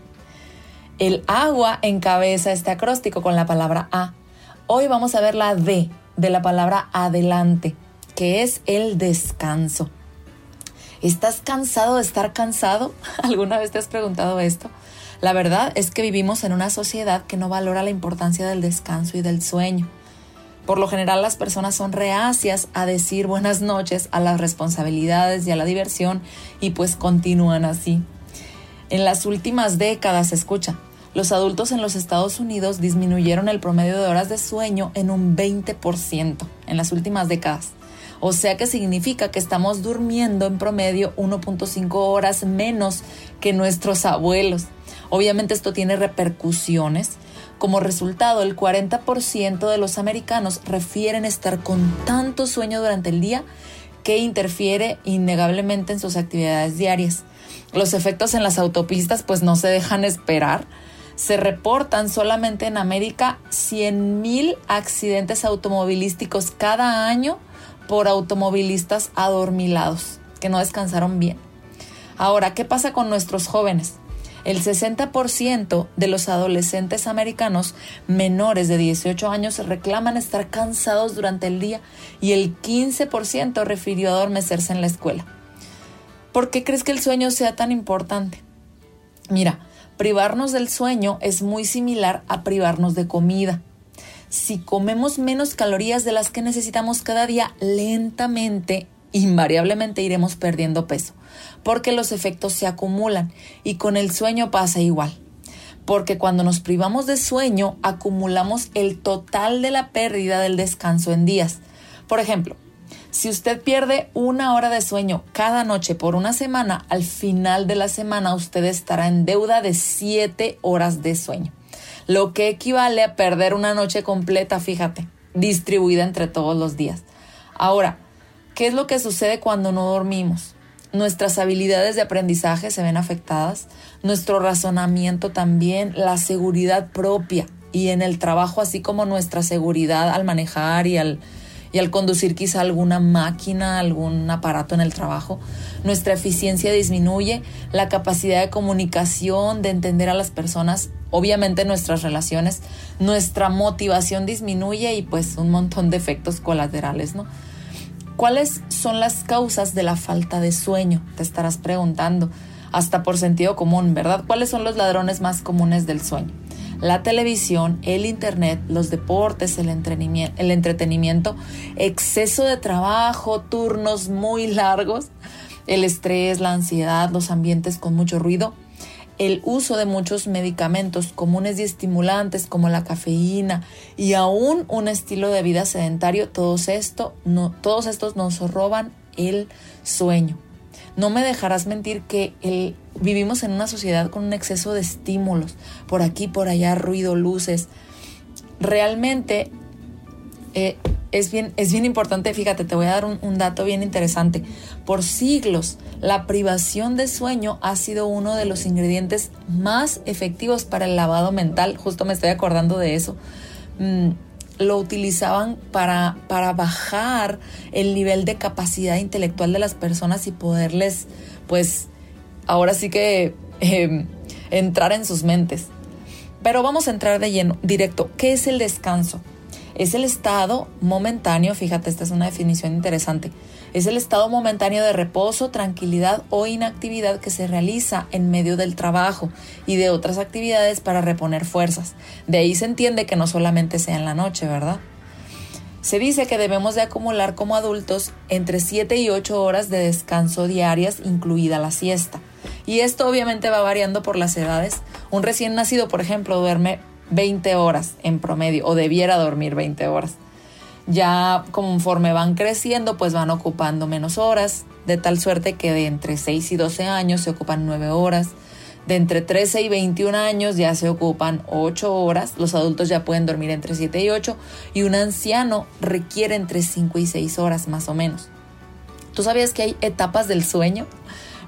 El agua encabeza este acróstico con la palabra A. Hoy vamos a ver la D de la palabra adelante, que es el descanso. ¿Estás cansado de estar cansado? <laughs> ¿Alguna vez te has preguntado esto? La verdad es que vivimos en una sociedad que no valora la importancia del descanso y del sueño. Por lo general las personas son reacias a decir buenas noches a las responsabilidades y a la diversión y pues continúan así. En las últimas décadas, escucha, los adultos en los Estados Unidos disminuyeron el promedio de horas de sueño en un 20% en las últimas décadas. O sea que significa que estamos durmiendo en promedio 1.5 horas menos que nuestros abuelos. Obviamente esto tiene repercusiones. Como resultado, el 40% de los americanos refieren estar con tanto sueño durante el día que interfiere innegablemente en sus actividades diarias. Los efectos en las autopistas pues no se dejan esperar. Se reportan solamente en América 100.000 accidentes automovilísticos cada año por automovilistas adormilados, que no descansaron bien. Ahora, ¿qué pasa con nuestros jóvenes? El 60% de los adolescentes americanos menores de 18 años reclaman estar cansados durante el día y el 15% refirió a adormecerse en la escuela. ¿Por qué crees que el sueño sea tan importante? Mira, privarnos del sueño es muy similar a privarnos de comida. Si comemos menos calorías de las que necesitamos cada día, lentamente, invariablemente iremos perdiendo peso, porque los efectos se acumulan y con el sueño pasa igual. Porque cuando nos privamos de sueño, acumulamos el total de la pérdida del descanso en días. Por ejemplo, si usted pierde una hora de sueño cada noche por una semana, al final de la semana usted estará en deuda de 7 horas de sueño, lo que equivale a perder una noche completa, fíjate, distribuida entre todos los días. Ahora, ¿qué es lo que sucede cuando no dormimos? Nuestras habilidades de aprendizaje se ven afectadas, nuestro razonamiento también, la seguridad propia y en el trabajo, así como nuestra seguridad al manejar y al y al conducir quizá alguna máquina, algún aparato en el trabajo, nuestra eficiencia disminuye, la capacidad de comunicación, de entender a las personas, obviamente nuestras relaciones, nuestra motivación disminuye y pues un montón de efectos colaterales, ¿no? ¿Cuáles son las causas de la falta de sueño? Te estarás preguntando, hasta por sentido común, ¿verdad? ¿Cuáles son los ladrones más comunes del sueño? La televisión, el internet, los deportes, el entretenimiento, el entretenimiento, exceso de trabajo, turnos muy largos, el estrés, la ansiedad, los ambientes con mucho ruido, el uso de muchos medicamentos comunes y estimulantes como la cafeína y aún un estilo de vida sedentario, todos, esto, no, todos estos nos roban el sueño. No me dejarás mentir que el, vivimos en una sociedad con un exceso de estímulos, por aquí, por allá, ruido, luces. Realmente eh, es, bien, es bien importante, fíjate, te voy a dar un, dato bien interesante. Por siglos, la privación de sueño ha sido uno de los ingredientes más efectivos para el lavado mental. Justo me estoy acordando de eso. Mm, lo utilizaban para, para bajar el nivel de capacidad intelectual de las personas y poderles, pues, ahora sí que eh, entrar en sus mentes. Pero vamos a entrar de lleno, directo. ¿Qué es el descanso? Es el estado momentáneo, fíjate, esta es una definición interesante. Es el estado momentáneo de reposo, tranquilidad o inactividad que se realiza en medio del trabajo y de otras actividades para reponer fuerzas. De ahí se entiende que no solamente sea en la noche, ¿verdad? Se dice que debemos de acumular como adultos entre 7 y 8 horas de descanso diarias, incluida la siesta. Y esto obviamente va variando por las edades. Un recién nacido, por ejemplo, duerme 20 horas en promedio o debiera dormir 20 horas. Ya conforme van creciendo, pues van ocupando menos horas, de tal suerte que de entre 6 y 12 años se ocupan 9 horas. De entre 13 y 21 años ya se ocupan 8 horas. Los adultos ya pueden dormir entre 7 y 8 y un anciano requiere entre 5 y 6 horas más o menos. ¿Tú sabías que hay etapas del sueño?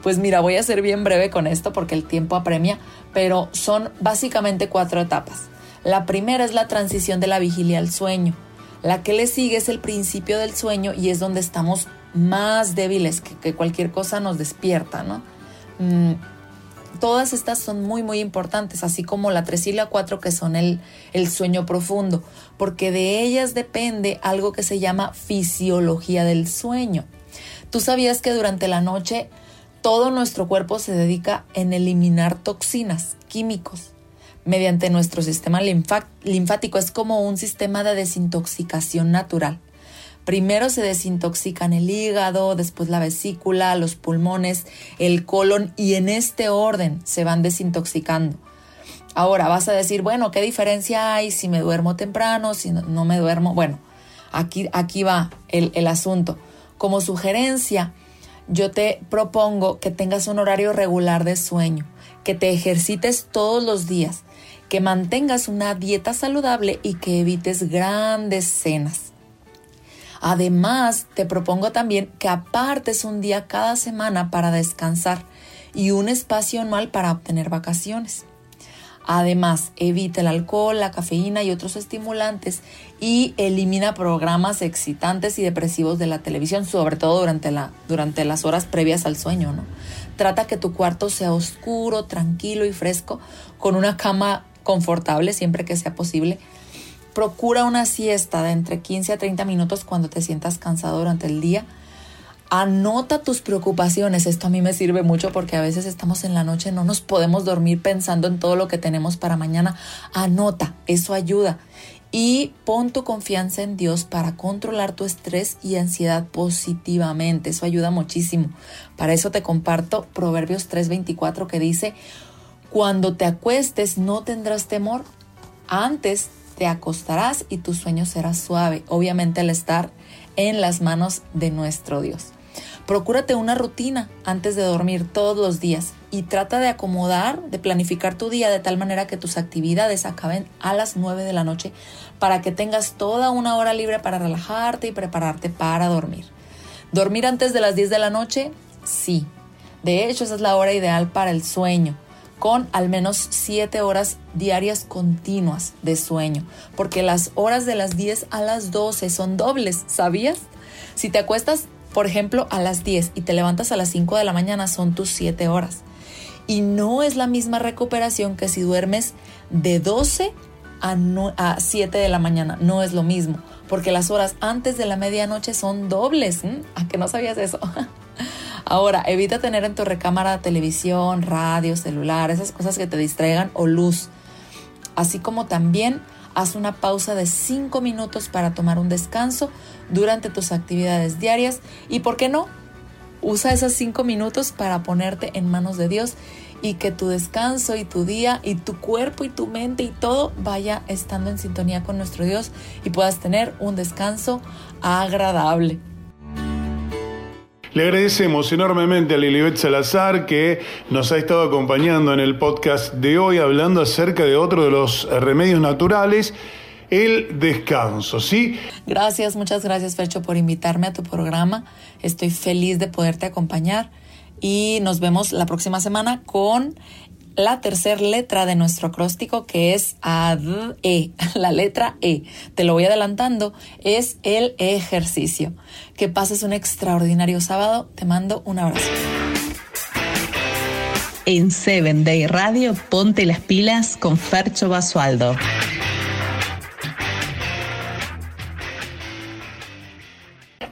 Pues mira, voy a ser bien breve con esto porque el tiempo apremia, pero son básicamente cuatro etapas. La primera es la transición de la vigilia al sueño. La que le sigue es el principio del sueño y es donde estamos más débiles, que, cualquier cosa nos despierta, ¿no? Mm, todas estas son muy, muy importantes, así como la 3 y la 4 que son el, el sueño profundo, porque de ellas depende algo que se llama fisiología del sueño. ¿Tú sabías que durante la noche todo nuestro cuerpo se dedica en eliminar toxinas, químicos? Mediante nuestro sistema linfático. Es como un sistema de desintoxicación natural. Primero se desintoxican el hígado, después la vesícula, los pulmones, el colon y en este orden se van desintoxicando. Ahora vas a decir, bueno, ¿qué diferencia hay si me duermo temprano, si no, me duermo? Bueno, aquí, aquí va el, el asunto. Como sugerencia, yo te propongo que tengas un horario regular de sueño que te ejercites todos los días, que mantengas una dieta saludable y que evites grandes cenas. Además, te propongo también que apartes un día cada semana para descansar y un espacio anual para obtener vacaciones. Además, evita el alcohol, la cafeína y otros estimulantes y elimina programas excitantes y depresivos de la televisión, sobre todo durante, la, durante las horas previas al sueño. ¿no? Trata que tu cuarto sea oscuro, tranquilo y fresco, con una cama confortable siempre que sea posible. Procura una siesta de entre 15 a 30 minutos cuando te sientas cansado durante el día. Anota tus preocupaciones. Esto a mí me sirve mucho porque a veces estamos en la noche, no nos podemos dormir pensando en todo lo que tenemos para mañana. Anota, eso ayuda. Y pon tu confianza en Dios para controlar tu estrés y ansiedad positivamente. Eso ayuda muchísimo. Para eso te comparto Proverbios 3:24 que dice, cuando te acuestes no tendrás temor, antes te acostarás y tu sueño será suave. Obviamente al estar en las manos de nuestro Dios. Procúrate una rutina antes de dormir todos los días y trata de acomodar, de planificar tu día de tal manera que tus actividades acaben a las 9 de la noche para que tengas toda una hora libre para relajarte y prepararte para dormir. ¿Dormir antes de las 10 de la noche? Sí. De hecho, esa es la hora ideal para el sueño con al menos 7 horas diarias continuas de sueño, porque las horas de las 10 a las 12 son dobles, ¿sabías? Si te acuestas, por ejemplo, a las 10 y te levantas a las 5 de la mañana, son tus 7 horas. Y no es la misma recuperación que si duermes de 12 a, no- a 7 de la mañana, no es lo mismo, porque las horas antes de la medianoche son dobles. ¿A que no sabías eso? <laughs> Ahora, evita tener en tu recámara televisión, radio, celular, esas cosas que te distraigan o luz. Así como también haz una pausa de 5 minutos para tomar un descanso durante tus actividades diarias y, ¿por qué no? Usa esos 5 minutos para ponerte en manos de Dios y que tu descanso y tu día y tu cuerpo y tu mente y todo vaya estando en sintonía con nuestro Dios y puedas tener un descanso agradable. Le agradecemos enormemente a Lilibet Salazar que nos ha estado acompañando en el podcast de hoy hablando acerca de otro de los remedios naturales, el descanso, ¿sí? Gracias, muchas gracias Fercho por invitarme a tu programa. Estoy feliz de poderte acompañar y nos vemos la próxima semana con la tercera letra de nuestro acróstico que es AD-E, <laughs> la letra E. Te lo voy adelantando, es el ejercicio. Que pases un extraordinario sábado. Te mando un abrazo. En Seven Day Radio, ponte las pilas con Fercho Basualdo.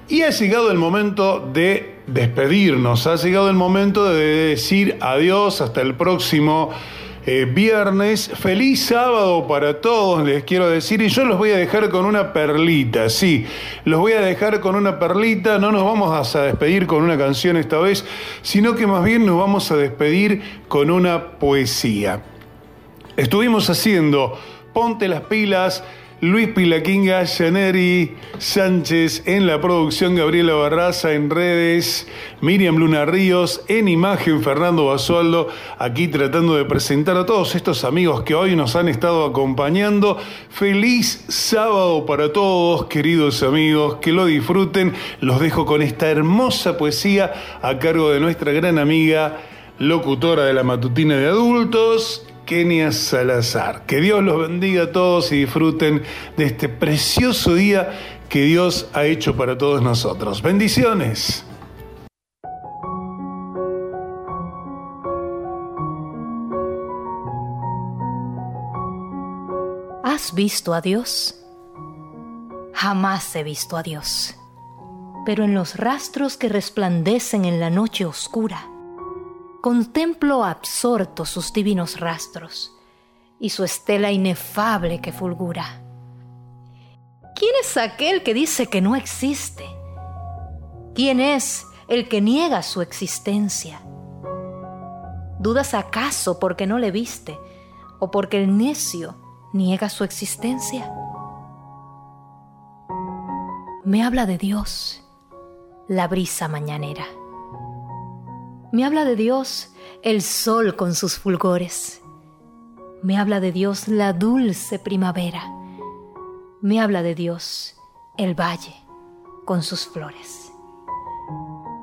Y ha llegado el momento de despedirnos, ha llegado el momento de decir adiós hasta el próximo eh, viernes. Feliz sábado para todos, les quiero decir, y yo los voy a dejar con una perlita, sí, los voy a dejar con una perlita, no nos vamos a despedir con una canción esta vez, sino que más bien nos vamos a despedir con una poesía. Estuvimos haciendo Ponte las pilas, Luis Pilaquinga, Janeri Sánchez en la producción, Gabriela Barraza en redes, Miriam Luna Ríos en imagen, Fernando Basualdo, aquí tratando de presentar a todos estos amigos que hoy nos han estado acompañando. Feliz sábado para todos, queridos amigos, que lo disfruten. Los dejo con esta hermosa poesía a cargo de nuestra gran amiga, locutora de la matutina de adultos, Kenia Salazar. Que Dios los bendiga a todos y disfruten de este precioso día que Dios ha hecho para todos nosotros. Bendiciones. ¿Has visto a Dios? Jamás he visto a Dios, pero en los rastros que resplandecen en la noche oscura, contemplo absorto sus divinos rastros y su estela inefable que fulgura. ¿Quién es aquel que dice que no existe? ¿Quién es el que niega su existencia? ¿Dudas acaso porque no le viste o porque el necio niega su existencia? Me habla de Dios, la brisa mañanera. Me habla de Dios el sol con sus fulgores. Me habla de Dios la dulce primavera. Me habla de Dios el valle con sus flores.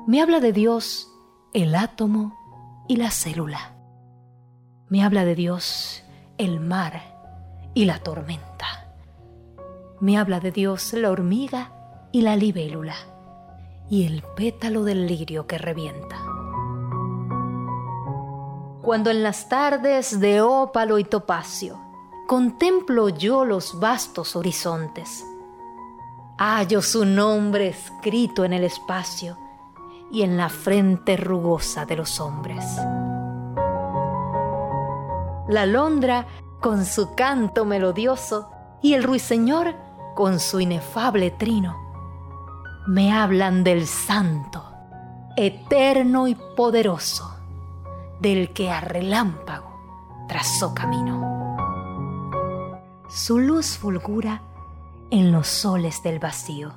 Me habla de Dios el átomo y la célula. Me habla de Dios el mar y la tormenta. Me habla de Dios la hormiga y la libélula y el pétalo del lirio que revienta. Cuando en las tardes de ópalo y topacio contemplo yo los vastos horizontes, hallo su nombre escrito en el espacio y en la frente rugosa de los hombres. La alondra con su canto melodioso y el ruiseñor con su inefable trino. Me hablan del santo, eterno y poderoso, del que a relámpago trazó camino. Su luz fulgura en los soles del vacío.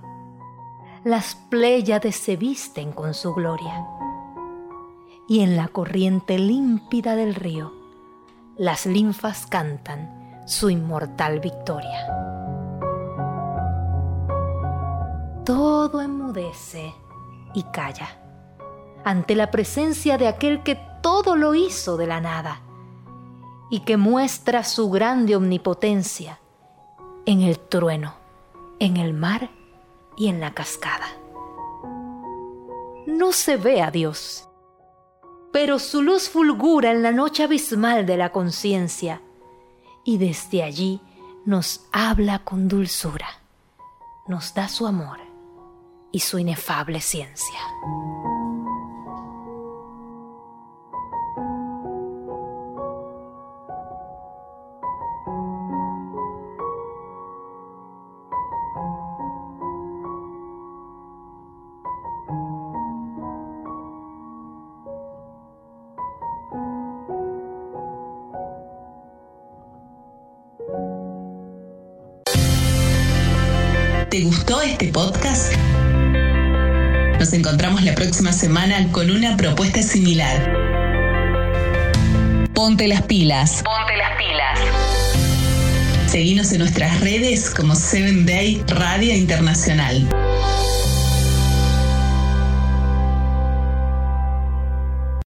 Las pléyades se visten con su gloria. Y en la corriente límpida del río, las linfas cantan su inmortal victoria. Todo enmudece y calla ante la presencia de aquel que todo lo hizo de la nada y que muestra su grande omnipotencia en el trueno, en el mar y en la cascada. No se ve a Dios, pero su luz fulgura en la noche abismal de la conciencia y desde allí nos habla con dulzura, nos da su amor y su inefable ciencia. La próxima semana con una propuesta similar. Ponte las pilas. Ponte las pilas. Seguinos en nuestras redes como 7 Day Radio Internacional.